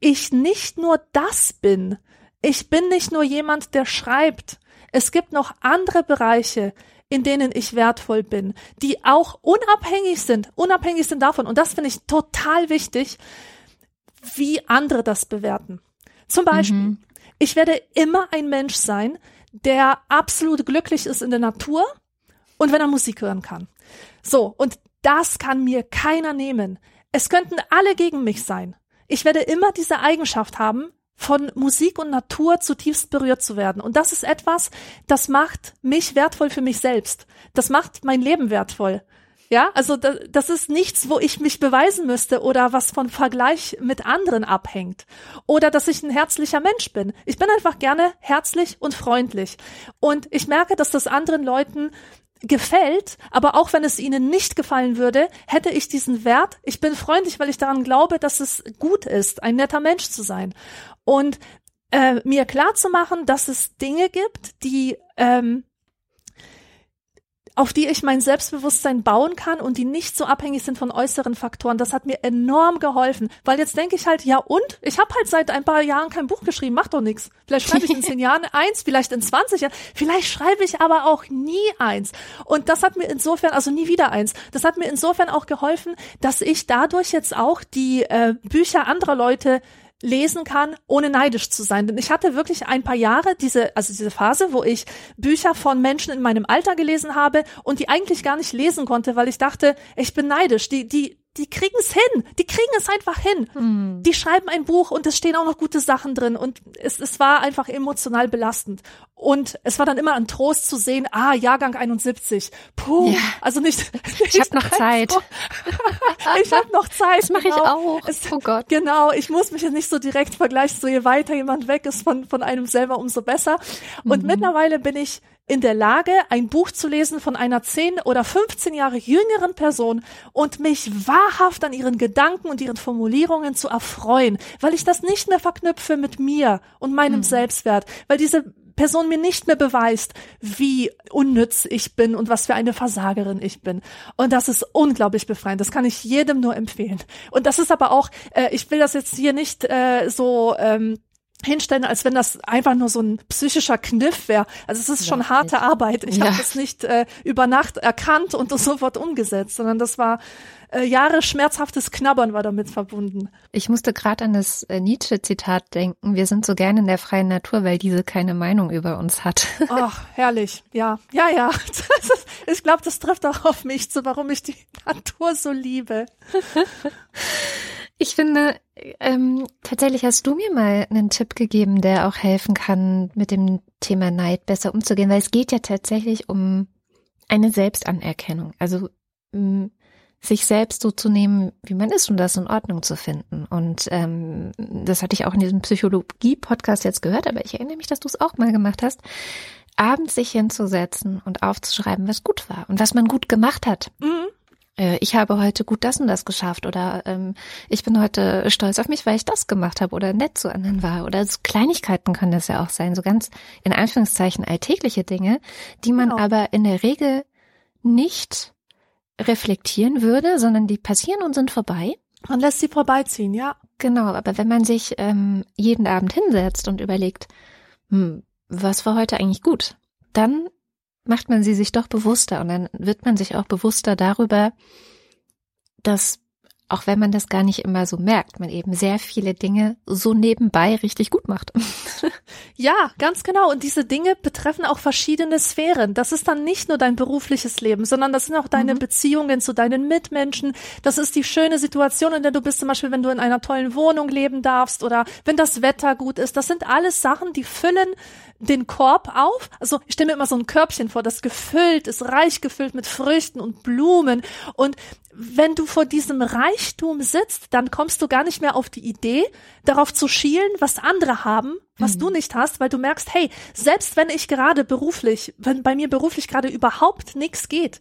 ich nicht nur das bin. Ich bin nicht nur jemand, der schreibt. Es gibt noch andere Bereiche, in denen ich wertvoll bin, die auch unabhängig sind, unabhängig sind davon. Und das finde ich total wichtig, wie andere das bewerten. Zum Beispiel, mhm. ich werde immer ein Mensch sein, der absolut glücklich ist in der Natur und wenn er Musik hören kann. So, und das kann mir keiner nehmen. Es könnten alle gegen mich sein. Ich werde immer diese Eigenschaft haben, von Musik und Natur zutiefst berührt zu werden. Und das ist etwas, das macht mich wertvoll für mich selbst. Das macht mein Leben wertvoll. Ja, also das, ist nichts, wo ich mich beweisen müsste oder was von Vergleich mit anderen abhängt. Oder dass ich ein herzlicher Mensch bin. Ich bin einfach gerne herzlich und freundlich. Und ich merke, dass das anderen Leuten gefällt, aber auch wenn es ihnen nicht gefallen würde, hätte ich diesen Wert, ich bin freundlich, weil ich daran glaube, dass es gut ist, ein netter Mensch zu sein. Und äh, mir klar zu machen, dass es Dinge gibt, die ähm, auf die ich mein Selbstbewusstsein bauen kann und die nicht so abhängig sind von äußeren Faktoren. Das hat mir enorm geholfen, weil jetzt denke ich halt, ja und? Ich habe halt seit ein paar Jahren kein Buch geschrieben, macht doch nichts. Vielleicht schreibe ich in zehn Jahren eins, vielleicht in 20 Jahren, vielleicht schreibe ich aber auch nie eins. Und das hat mir insofern, also nie wieder eins, das hat mir insofern auch geholfen, dass ich dadurch jetzt auch die äh, Bücher anderer Leute lesen kann, ohne neidisch zu sein. Denn ich hatte wirklich ein paar Jahre diese, also diese Phase, wo ich Bücher von Menschen in meinem Alter gelesen habe und die eigentlich gar nicht lesen konnte, weil ich dachte, ich bin neidisch. Die, die, die kriegen es hin. Die kriegen es einfach hin. Mhm. Die schreiben ein Buch und es stehen auch noch gute Sachen drin und es, es war einfach emotional belastend. Und es war dann immer ein Trost zu sehen, ah, Jahrgang 71. Puh, ja. also nicht, nicht Ich habe noch Zeit. Ich habe noch Zeit. Das mache genau. ich auch. Es, oh Gott. Genau, ich muss mich ja nicht so direkt vergleichen, so je weiter jemand weg ist von, von einem selber, umso besser. Und mhm. mittlerweile bin ich in der Lage, ein Buch zu lesen von einer 10 oder 15 Jahre jüngeren Person und mich wahrhaft an ihren Gedanken und ihren Formulierungen zu erfreuen, weil ich das nicht mehr verknüpfe mit mir und meinem mhm. Selbstwert, weil diese Person mir nicht mehr beweist, wie unnütz ich bin und was für eine Versagerin ich bin. Und das ist unglaublich befreiend. Das kann ich jedem nur empfehlen. Und das ist aber auch, äh, ich will das jetzt hier nicht äh, so ähm, hinstellen, als wenn das einfach nur so ein psychischer Kniff wäre. Also es ist ja, schon harte nicht. Arbeit. Ich ja. habe das nicht äh, über Nacht erkannt und das sofort umgesetzt, sondern das war äh, Jahre schmerzhaftes Knabbern war damit verbunden. Ich musste gerade an das äh, Nietzsche-Zitat denken. Wir sind so gerne in der freien Natur, weil diese keine Meinung über uns hat. Ach, herrlich. Ja, ja, ja. ich glaube, das trifft auch auf mich zu, warum ich die Natur so liebe. Ich finde, ähm, tatsächlich hast du mir mal einen Tipp gegeben, der auch helfen kann, mit dem Thema Neid besser umzugehen, weil es geht ja tatsächlich um eine Selbstanerkennung. Also ähm, sich selbst so zu nehmen, wie man ist und das in Ordnung zu finden. Und ähm, das hatte ich auch in diesem Psychologie-Podcast jetzt gehört, aber ich erinnere mich, dass du es auch mal gemacht hast, abends sich hinzusetzen und aufzuschreiben, was gut war und was man gut gemacht hat. Mhm. Äh, ich habe heute gut das und das geschafft oder ähm, ich bin heute stolz auf mich, weil ich das gemacht habe oder nett zu anderen war oder so Kleinigkeiten können das ja auch sein, so ganz in Anführungszeichen alltägliche Dinge, die man genau. aber in der Regel nicht reflektieren würde, sondern die passieren und sind vorbei. Man lässt sie vorbeiziehen, ja. Genau, aber wenn man sich ähm, jeden Abend hinsetzt und überlegt, hm, was war heute eigentlich gut, dann macht man sie sich doch bewusster und dann wird man sich auch bewusster darüber, dass auch wenn man das gar nicht immer so merkt, man eben sehr viele Dinge so nebenbei richtig gut macht. ja, ganz genau. Und diese Dinge betreffen auch verschiedene Sphären. Das ist dann nicht nur dein berufliches Leben, sondern das sind auch deine mhm. Beziehungen zu deinen Mitmenschen. Das ist die schöne Situation, in der du bist, zum Beispiel, wenn du in einer tollen Wohnung leben darfst oder wenn das Wetter gut ist. Das sind alles Sachen, die füllen den Korb auf. Also ich stelle mir immer so ein Körbchen vor, das gefüllt ist, reich gefüllt mit Früchten und Blumen. Und wenn du vor diesem Reichtum sitzt, dann kommst du gar nicht mehr auf die Idee, darauf zu schielen, was andere haben, was mhm. du nicht hast, weil du merkst, hey, selbst wenn ich gerade beruflich, wenn bei mir beruflich gerade überhaupt nichts geht,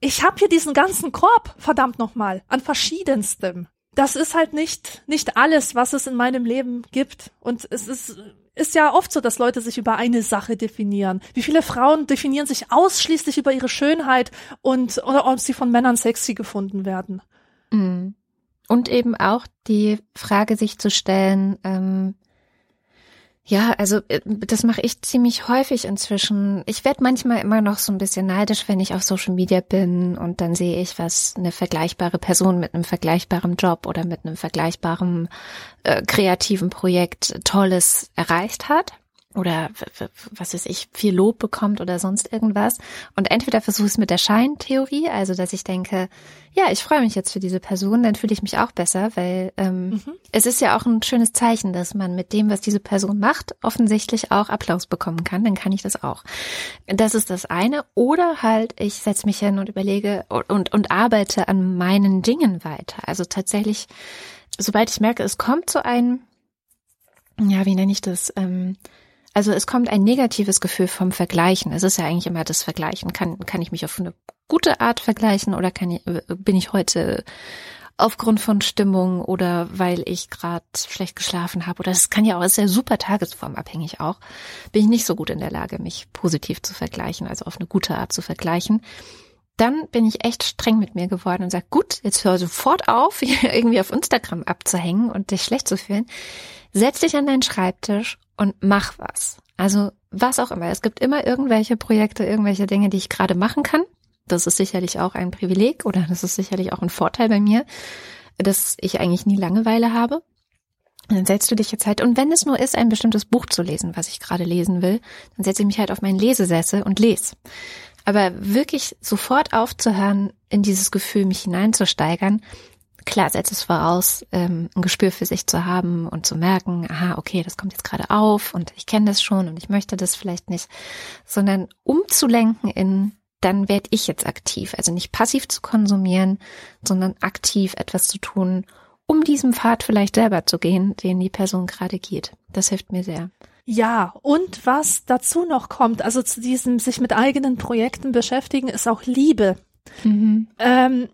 ich habe hier diesen ganzen Korb, verdammt nochmal, an verschiedenstem. Das ist halt nicht, nicht alles, was es in meinem Leben gibt. Und es ist ist ja oft so, dass Leute sich über eine Sache definieren. Wie viele Frauen definieren sich ausschließlich über ihre Schönheit und oder ob sie von Männern sexy gefunden werden. Mhm. Und eben auch die Frage sich zu stellen, ähm, ja, also äh, das mache ich ziemlich häufig inzwischen. Ich werde manchmal immer noch so ein bisschen neidisch, wenn ich auf Social Media bin und dann sehe ich, was eine vergleichbare Person mit einem vergleichbaren Job oder mit einem vergleichbaren äh, kreativen Projekt Tolles erreicht hat oder was weiß ich, viel Lob bekommt oder sonst irgendwas. Und entweder versuche ich es mit der Scheintheorie, also dass ich denke, ja, ich freue mich jetzt für diese Person, dann fühle ich mich auch besser, weil ähm, mhm. es ist ja auch ein schönes Zeichen, dass man mit dem, was diese Person macht, offensichtlich auch Applaus bekommen kann. Dann kann ich das auch. Das ist das eine. Oder halt, ich setze mich hin und überlege und, und, und arbeite an meinen Dingen weiter. Also tatsächlich, sobald ich merke, es kommt so ein, ja, wie nenne ich das? Ähm, also es kommt ein negatives Gefühl vom Vergleichen. Es ist ja eigentlich immer das Vergleichen. Kann, kann ich mich auf eine gute Art vergleichen oder kann ich, bin ich heute aufgrund von Stimmung oder weil ich gerade schlecht geschlafen habe oder es kann ja auch, ist ja super tagesformabhängig auch, bin ich nicht so gut in der Lage, mich positiv zu vergleichen, also auf eine gute Art zu vergleichen. Dann bin ich echt streng mit mir geworden und sage, gut, jetzt hör sofort auf, irgendwie auf Instagram abzuhängen und dich schlecht zu fühlen. Setz dich an deinen Schreibtisch und mach was. Also was auch immer. Es gibt immer irgendwelche Projekte, irgendwelche Dinge, die ich gerade machen kann. Das ist sicherlich auch ein Privileg oder das ist sicherlich auch ein Vorteil bei mir, dass ich eigentlich nie Langeweile habe. Und dann setzt du dich jetzt halt, und wenn es nur ist, ein bestimmtes Buch zu lesen, was ich gerade lesen will, dann setze ich mich halt auf meinen Lesesessel und lese. Aber wirklich sofort aufzuhören, in dieses Gefühl mich hineinzusteigern, klar setzt es voraus, ähm, ein Gespür für sich zu haben und zu merken, aha, okay, das kommt jetzt gerade auf und ich kenne das schon und ich möchte das vielleicht nicht, sondern umzulenken in, dann werde ich jetzt aktiv. Also nicht passiv zu konsumieren, sondern aktiv etwas zu tun, um diesem Pfad vielleicht selber zu gehen, den die Person gerade geht. Das hilft mir sehr. Ja, und was dazu noch kommt, also zu diesem sich mit eigenen Projekten beschäftigen, ist auch Liebe. Mhm. Ähm,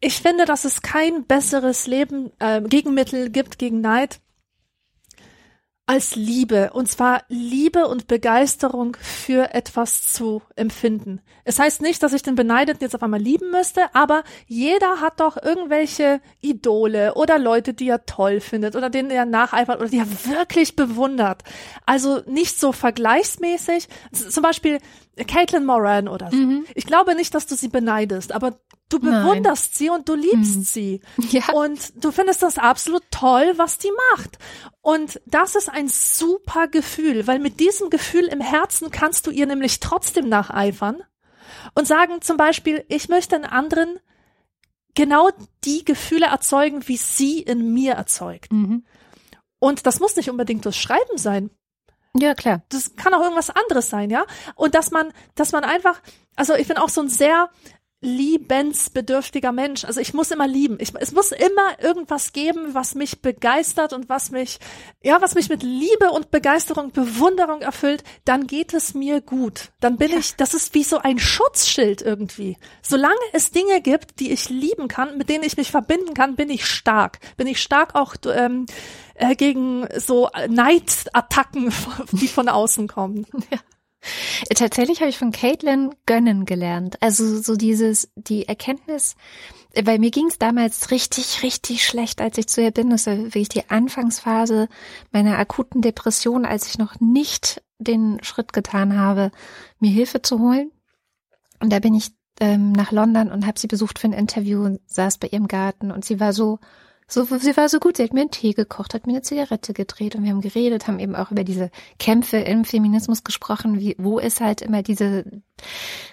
ich finde, dass es kein besseres Leben, äh, Gegenmittel gibt gegen Neid als Liebe. Und zwar Liebe und Begeisterung für etwas zu empfinden. Es heißt nicht, dass ich den Beneideten jetzt auf einmal lieben müsste, aber jeder hat doch irgendwelche Idole oder Leute, die er toll findet oder denen er nacheifert oder die er wirklich bewundert. Also nicht so vergleichsmäßig. Zum Beispiel Caitlin Moran oder so. Mhm. Ich glaube nicht, dass du sie beneidest, aber Du bewunderst Nein. sie und du liebst hm. sie. Ja. Und du findest das absolut toll, was die macht. Und das ist ein super Gefühl, weil mit diesem Gefühl im Herzen kannst du ihr nämlich trotzdem nacheifern und sagen zum Beispiel, ich möchte in anderen genau die Gefühle erzeugen, wie sie in mir erzeugt. Mhm. Und das muss nicht unbedingt das Schreiben sein. Ja, klar. Das kann auch irgendwas anderes sein, ja. Und dass man, dass man einfach, also ich bin auch so ein sehr liebensbedürftiger Mensch. Also ich muss immer lieben. Ich, es muss immer irgendwas geben, was mich begeistert und was mich, ja, was mich mit Liebe und Begeisterung, Bewunderung erfüllt. Dann geht es mir gut. Dann bin ja. ich, das ist wie so ein Schutzschild irgendwie. Solange es Dinge gibt, die ich lieben kann, mit denen ich mich verbinden kann, bin ich stark. Bin ich stark auch ähm, äh, gegen so Neidattacken, die von außen kommen. Ja. Tatsächlich habe ich von Caitlin gönnen gelernt. Also so dieses, die Erkenntnis, weil mir ging es damals richtig, richtig schlecht, als ich zu ihr bin. Das war wirklich die Anfangsphase meiner akuten Depression, als ich noch nicht den Schritt getan habe, mir Hilfe zu holen. Und da bin ich ähm, nach London und habe sie besucht für ein Interview und saß bei ihrem Garten und sie war so so, sie war so gut, sie hat mir einen Tee gekocht, hat mir eine Zigarette gedreht und wir haben geredet, haben eben auch über diese Kämpfe im Feminismus gesprochen, wie, wo es halt immer diese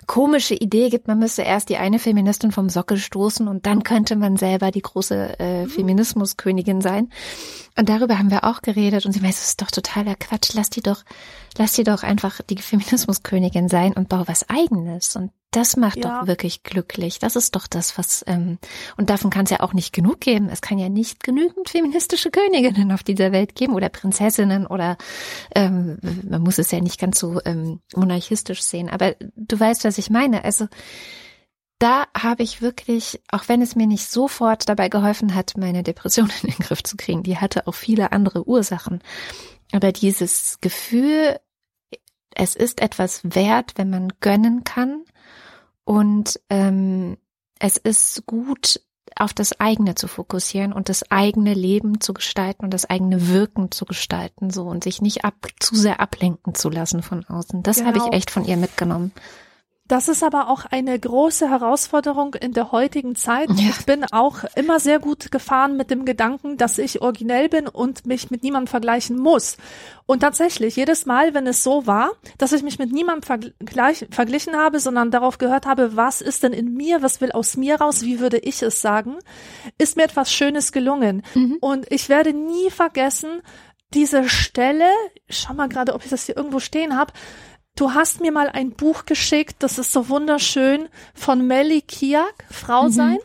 komische Idee gibt, man müsste erst die eine Feministin vom Sockel stoßen und dann könnte man selber die große äh, Feminismuskönigin sein. Und darüber haben wir auch geredet und sie meinte, das ist doch totaler Quatsch, lass die doch, lass die doch einfach die Feminismuskönigin sein und bau was eigenes. Und das macht ja. doch wirklich glücklich. Das ist doch das, was ähm, und davon kann es ja auch nicht genug geben. Es kann ja nicht genügend feministische Königinnen auf dieser Welt geben oder Prinzessinnen oder ähm, man muss es ja nicht ganz so ähm, monarchistisch sehen. Aber du weißt, was ich meine. Also da habe ich wirklich, auch wenn es mir nicht sofort dabei geholfen hat, meine Depression in den Griff zu kriegen, die hatte auch viele andere Ursachen. Aber dieses Gefühl, es ist etwas wert, wenn man gönnen kann und ähm, es ist gut, auf das eigene zu fokussieren und das eigene Leben zu gestalten und das eigene Wirken zu gestalten, so und sich nicht ab, zu sehr ablenken zu lassen von außen. Das genau. habe ich echt von ihr mitgenommen. Das ist aber auch eine große Herausforderung in der heutigen Zeit. Ja. Ich bin auch immer sehr gut gefahren mit dem Gedanken, dass ich originell bin und mich mit niemandem vergleichen muss. Und tatsächlich, jedes Mal, wenn es so war, dass ich mich mit niemandem vergleich, verglichen habe, sondern darauf gehört habe, was ist denn in mir, was will aus mir raus, wie würde ich es sagen, ist mir etwas Schönes gelungen. Mhm. Und ich werde nie vergessen, diese Stelle, schau mal gerade, ob ich das hier irgendwo stehen habe, Du hast mir mal ein Buch geschickt, das ist so wunderschön, von Melly Kiak, Frau mhm. sein.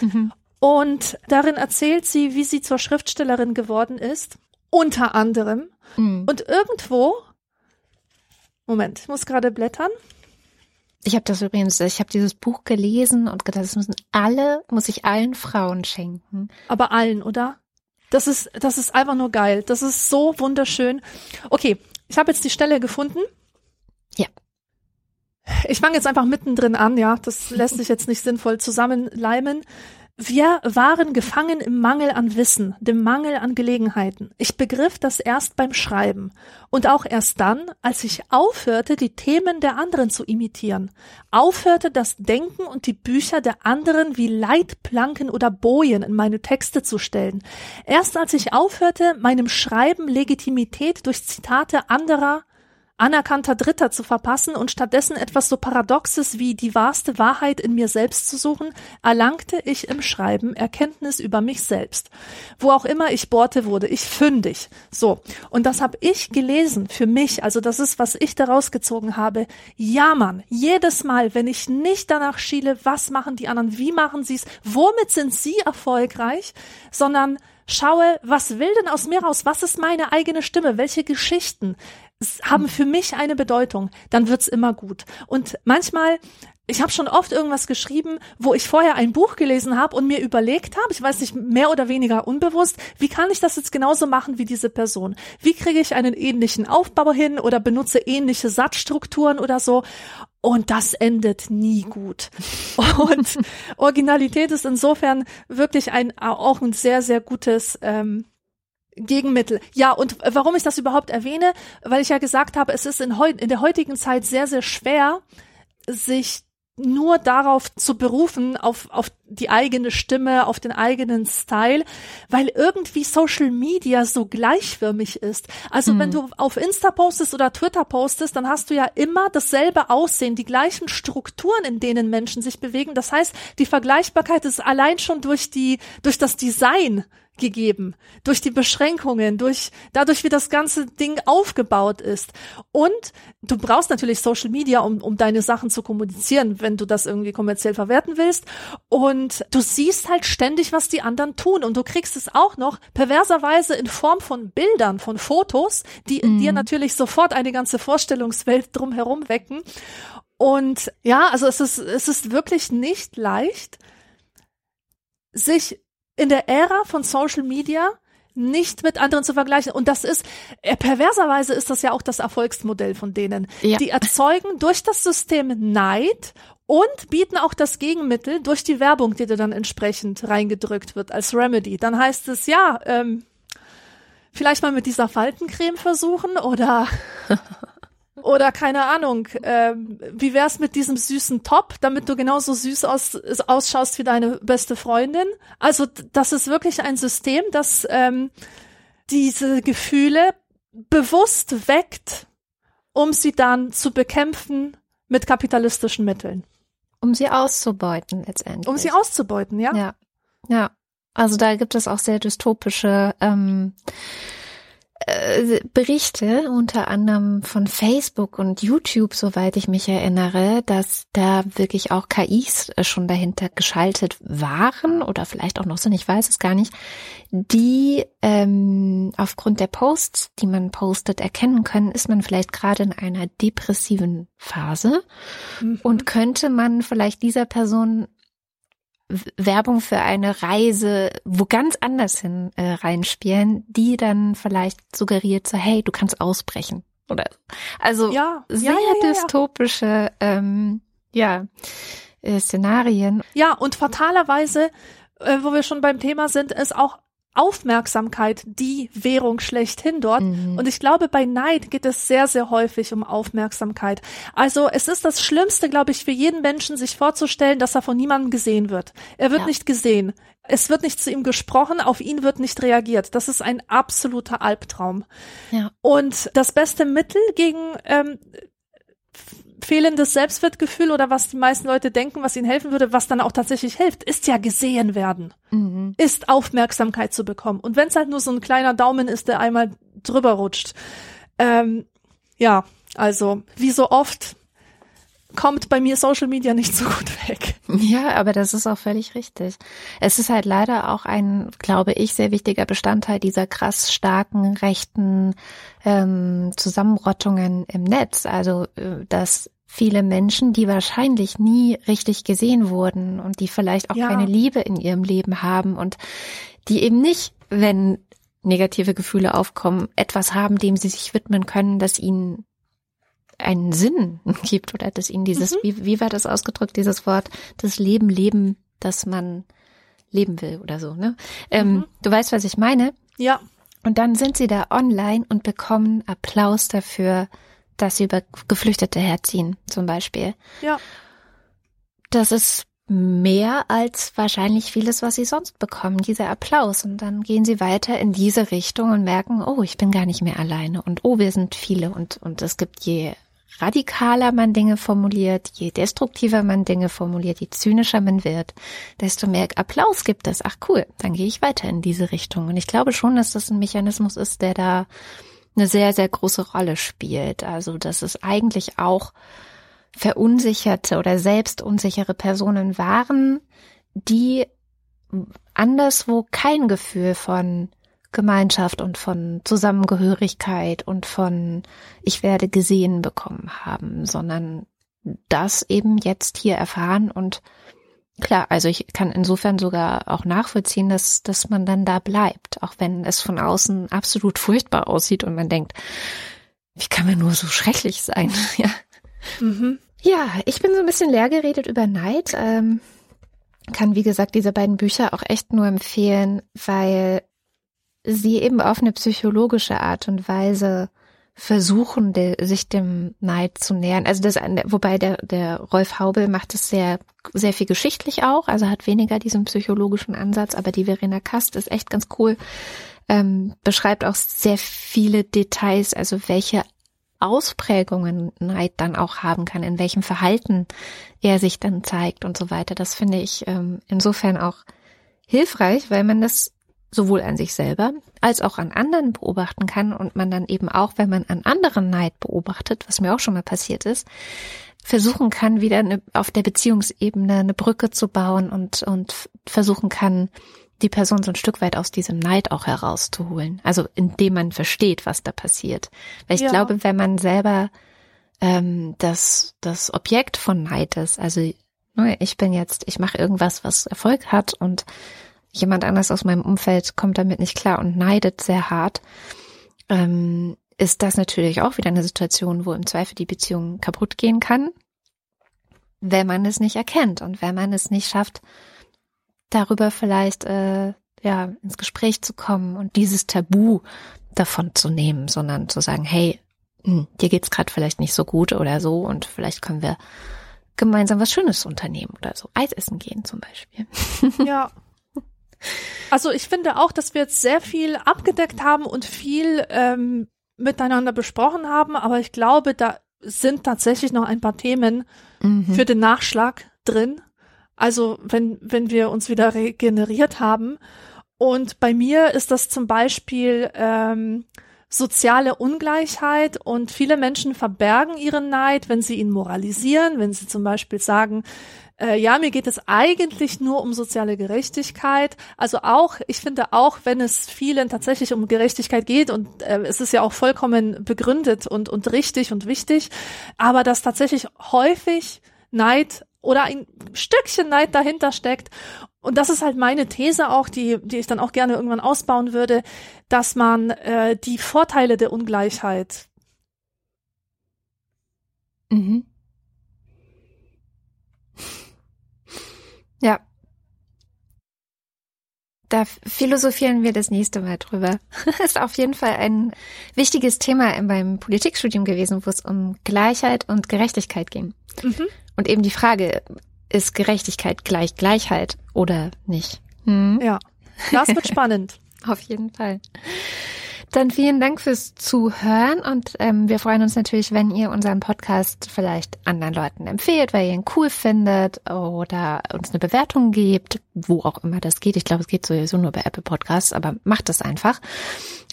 Mhm. Und darin erzählt sie, wie sie zur Schriftstellerin geworden ist. Unter anderem. Mhm. Und irgendwo, Moment, ich muss gerade blättern. Ich habe das übrigens, ich habe dieses Buch gelesen und gedacht, das müssen alle, muss ich allen Frauen schenken. Aber allen, oder? Das ist, das ist einfach nur geil. Das ist so wunderschön. Okay, ich habe jetzt die Stelle gefunden. Ja. Ich fange jetzt einfach mittendrin an, ja. Das lässt sich jetzt nicht sinnvoll zusammenleimen. Wir waren gefangen im Mangel an Wissen, dem Mangel an Gelegenheiten. Ich begriff das erst beim Schreiben und auch erst dann, als ich aufhörte, die Themen der anderen zu imitieren, aufhörte, das Denken und die Bücher der anderen wie Leitplanken oder Bojen in meine Texte zu stellen. Erst als ich aufhörte, meinem Schreiben Legitimität durch Zitate anderer anerkannter Dritter zu verpassen und stattdessen etwas so Paradoxes wie die wahrste Wahrheit in mir selbst zu suchen, erlangte ich im Schreiben Erkenntnis über mich selbst. Wo auch immer ich bohrte, wurde ich fündig. So. Und das habe ich gelesen für mich. Also das ist, was ich daraus gezogen habe. Ja, Mann. Jedes Mal, wenn ich nicht danach schiele, was machen die anderen, wie machen sie es, womit sind sie erfolgreich, sondern schaue, was will denn aus mir raus? Was ist meine eigene Stimme? Welche Geschichten? Haben für mich eine Bedeutung, dann wird's immer gut. Und manchmal ich habe schon oft irgendwas geschrieben, wo ich vorher ein Buch gelesen habe und mir überlegt habe, ich weiß nicht, mehr oder weniger unbewusst, wie kann ich das jetzt genauso machen wie diese Person? Wie kriege ich einen ähnlichen Aufbau hin oder benutze ähnliche Satzstrukturen oder so? Und das endet nie gut. Und Originalität ist insofern wirklich ein auch ein sehr, sehr gutes ähm, Gegenmittel. Ja, und warum ich das überhaupt erwähne, weil ich ja gesagt habe, es ist in, heu in der heutigen Zeit sehr, sehr schwer, sich nur darauf zu berufen, auf, auf die eigene Stimme, auf den eigenen Style, weil irgendwie Social Media so gleichförmig ist. Also hm. wenn du auf Insta postest oder Twitter postest, dann hast du ja immer dasselbe Aussehen, die gleichen Strukturen, in denen Menschen sich bewegen. Das heißt, die Vergleichbarkeit ist allein schon durch die, durch das Design gegeben. Durch die Beschränkungen, durch, dadurch, wie das ganze Ding aufgebaut ist. Und du brauchst natürlich Social Media, um, um deine Sachen zu kommunizieren, wenn du das irgendwie kommerziell verwerten willst. Und du siehst halt ständig, was die anderen tun. Und du kriegst es auch noch perverserweise in Form von Bildern, von Fotos, die in dir mhm. natürlich sofort eine ganze Vorstellungswelt drumherum wecken. Und ja, also es ist, es ist wirklich nicht leicht, sich in der Ära von Social Media nicht mit anderen zu vergleichen. Und das ist, äh, perverserweise ist das ja auch das Erfolgsmodell von denen. Ja. Die erzeugen durch das System Neid und bieten auch das Gegenmittel durch die Werbung, die dir dann entsprechend reingedrückt wird als Remedy. Dann heißt es, ja, ähm, vielleicht mal mit dieser Faltencreme versuchen oder Oder keine Ahnung, äh, wie wär's mit diesem süßen Top, damit du genauso süß aus, ausschaust wie deine beste Freundin? Also das ist wirklich ein System, das ähm, diese Gefühle bewusst weckt, um sie dann zu bekämpfen mit kapitalistischen Mitteln. Um sie auszubeuten letztendlich. Um sie auszubeuten, ja. Ja. Ja. Also da gibt es auch sehr dystopische ähm, äh, Berichte, unter anderem von Facebook und YouTube, soweit ich mich erinnere, dass da wirklich auch KIs äh, schon dahinter geschaltet waren oder vielleicht auch noch sind, ich weiß es gar nicht, die ähm, aufgrund der Posts, die man postet, erkennen können, ist man vielleicht gerade in einer depressiven Phase mhm. und könnte man vielleicht dieser Person Werbung für eine Reise wo ganz anders hin äh, reinspielen, die dann vielleicht suggeriert so, hey, du kannst ausbrechen. Oder also ja, sehr ja, ja, dystopische ähm, ja, äh, Szenarien. Ja, und fatalerweise, äh, wo wir schon beim Thema sind, ist auch Aufmerksamkeit die Währung schlechthin dort. Mhm. Und ich glaube, bei Neid geht es sehr, sehr häufig um Aufmerksamkeit. Also es ist das Schlimmste, glaube ich, für jeden Menschen, sich vorzustellen, dass er von niemandem gesehen wird. Er wird ja. nicht gesehen. Es wird nicht zu ihm gesprochen, auf ihn wird nicht reagiert. Das ist ein absoluter Albtraum. Ja. Und das beste Mittel gegen ähm, fehlendes Selbstwertgefühl oder was die meisten Leute denken, was ihnen helfen würde, was dann auch tatsächlich hilft, ist ja gesehen werden, mhm. ist Aufmerksamkeit zu bekommen. Und wenn es halt nur so ein kleiner Daumen ist, der einmal drüber rutscht. Ähm, ja, also wie so oft kommt bei mir Social Media nicht so gut weg. Ja, aber das ist auch völlig richtig. Es ist halt leider auch ein, glaube ich, sehr wichtiger Bestandteil dieser krass starken rechten ähm, Zusammenrottungen im Netz. Also, äh, dass viele Menschen, die wahrscheinlich nie richtig gesehen wurden und die vielleicht auch ja. keine Liebe in ihrem Leben haben und die eben nicht, wenn negative Gefühle aufkommen, etwas haben, dem sie sich widmen können, das ihnen einen Sinn gibt oder dass ihnen dieses, mhm. wie, wie war das ausgedrückt, dieses Wort, das Leben leben, das man leben will oder so, ne? Ähm, mhm. Du weißt, was ich meine? Ja. Und dann sind sie da online und bekommen Applaus dafür, dass sie über Geflüchtete herziehen, zum Beispiel. Ja. Das ist mehr als wahrscheinlich vieles, was sie sonst bekommen, dieser Applaus. Und dann gehen sie weiter in diese Richtung und merken, oh, ich bin gar nicht mehr alleine und oh, wir sind viele und, und es gibt je radikaler man Dinge formuliert, je destruktiver man Dinge formuliert, je zynischer man wird, desto mehr Applaus gibt es. Ach cool, dann gehe ich weiter in diese Richtung. Und ich glaube schon, dass das ein Mechanismus ist, der da eine sehr, sehr große Rolle spielt. Also, dass es eigentlich auch verunsicherte oder selbst unsichere Personen waren, die anderswo kein Gefühl von Gemeinschaft und von Zusammengehörigkeit und von ich werde gesehen bekommen haben, sondern das eben jetzt hier erfahren und klar, also ich kann insofern sogar auch nachvollziehen, dass, dass man dann da bleibt, auch wenn es von außen absolut furchtbar aussieht und man denkt, wie kann man nur so schrecklich sein? ja. Mhm. Ja, ich bin so ein bisschen leer geredet über Neid. Ähm, kann, wie gesagt, diese beiden Bücher auch echt nur empfehlen, weil sie eben auf eine psychologische Art und Weise versuchen, de, sich dem Neid zu nähern. Also das, wobei der, der Rolf Haubel macht es sehr, sehr viel geschichtlich auch, also hat weniger diesen psychologischen Ansatz, aber die Verena Kast ist echt ganz cool, ähm, beschreibt auch sehr viele Details, also welche Ausprägungen Neid dann auch haben kann, in welchem Verhalten er sich dann zeigt und so weiter. Das finde ich ähm, insofern auch hilfreich, weil man das sowohl an sich selber als auch an anderen beobachten kann und man dann eben auch, wenn man an anderen Neid beobachtet, was mir auch schon mal passiert ist, versuchen kann, wieder eine, auf der Beziehungsebene eine Brücke zu bauen und, und versuchen kann, die Person so ein Stück weit aus diesem Neid auch herauszuholen. Also indem man versteht, was da passiert. Weil ich ja. glaube, wenn man selber ähm, das, das Objekt von Neid ist, also ne, ich bin jetzt, ich mache irgendwas, was Erfolg hat und jemand anders aus meinem Umfeld kommt damit nicht klar und neidet sehr hart, ähm, ist das natürlich auch wieder eine Situation, wo im Zweifel die Beziehung kaputt gehen kann, wenn man es nicht erkennt und wenn man es nicht schafft, darüber vielleicht äh, ja ins Gespräch zu kommen und dieses Tabu davon zu nehmen, sondern zu sagen, hey, hm, dir geht's gerade vielleicht nicht so gut oder so und vielleicht können wir gemeinsam was Schönes unternehmen oder so. Eis essen gehen zum Beispiel. Ja. Also ich finde auch, dass wir jetzt sehr viel abgedeckt haben und viel ähm, miteinander besprochen haben, aber ich glaube, da sind tatsächlich noch ein paar Themen mhm. für den Nachschlag drin. Also wenn, wenn wir uns wieder regeneriert haben. Und bei mir ist das zum Beispiel ähm, soziale Ungleichheit und viele Menschen verbergen ihren Neid, wenn sie ihn moralisieren, wenn sie zum Beispiel sagen, äh, ja, mir geht es eigentlich nur um soziale Gerechtigkeit. Also auch, ich finde auch, wenn es vielen tatsächlich um Gerechtigkeit geht und äh, es ist ja auch vollkommen begründet und, und richtig und wichtig, aber dass tatsächlich häufig Neid oder ein Stückchen Neid dahinter steckt. Und das ist halt meine These auch, die, die ich dann auch gerne irgendwann ausbauen würde, dass man äh, die Vorteile der Ungleichheit mhm. Ja. Da philosophieren wir das nächste Mal drüber. ist auf jeden Fall ein wichtiges Thema beim Politikstudium gewesen, wo es um Gleichheit und Gerechtigkeit ging. Mhm. Und eben die Frage, ist Gerechtigkeit gleich Gleichheit oder nicht? Hm? Ja, das wird spannend. auf jeden Fall. Dann vielen Dank fürs Zuhören und ähm, wir freuen uns natürlich, wenn ihr unseren Podcast vielleicht anderen Leuten empfehlt, weil ihr ihn cool findet oder uns eine Bewertung gebt, wo auch immer das geht. Ich glaube, es geht sowieso nur bei Apple Podcasts, aber macht das einfach.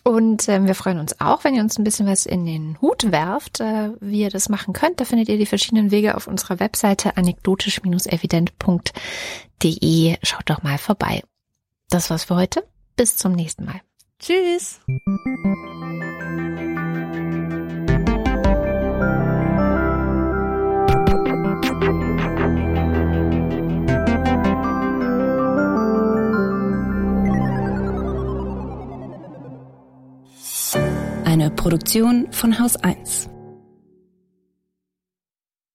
Und ähm, wir freuen uns auch, wenn ihr uns ein bisschen was in den Hut werft, äh, wie ihr das machen könnt. Da findet ihr die verschiedenen Wege auf unserer Webseite anekdotisch-evident.de. Schaut doch mal vorbei. Das war's für heute. Bis zum nächsten Mal. Tschüss. Eine Produktion von Haus 1.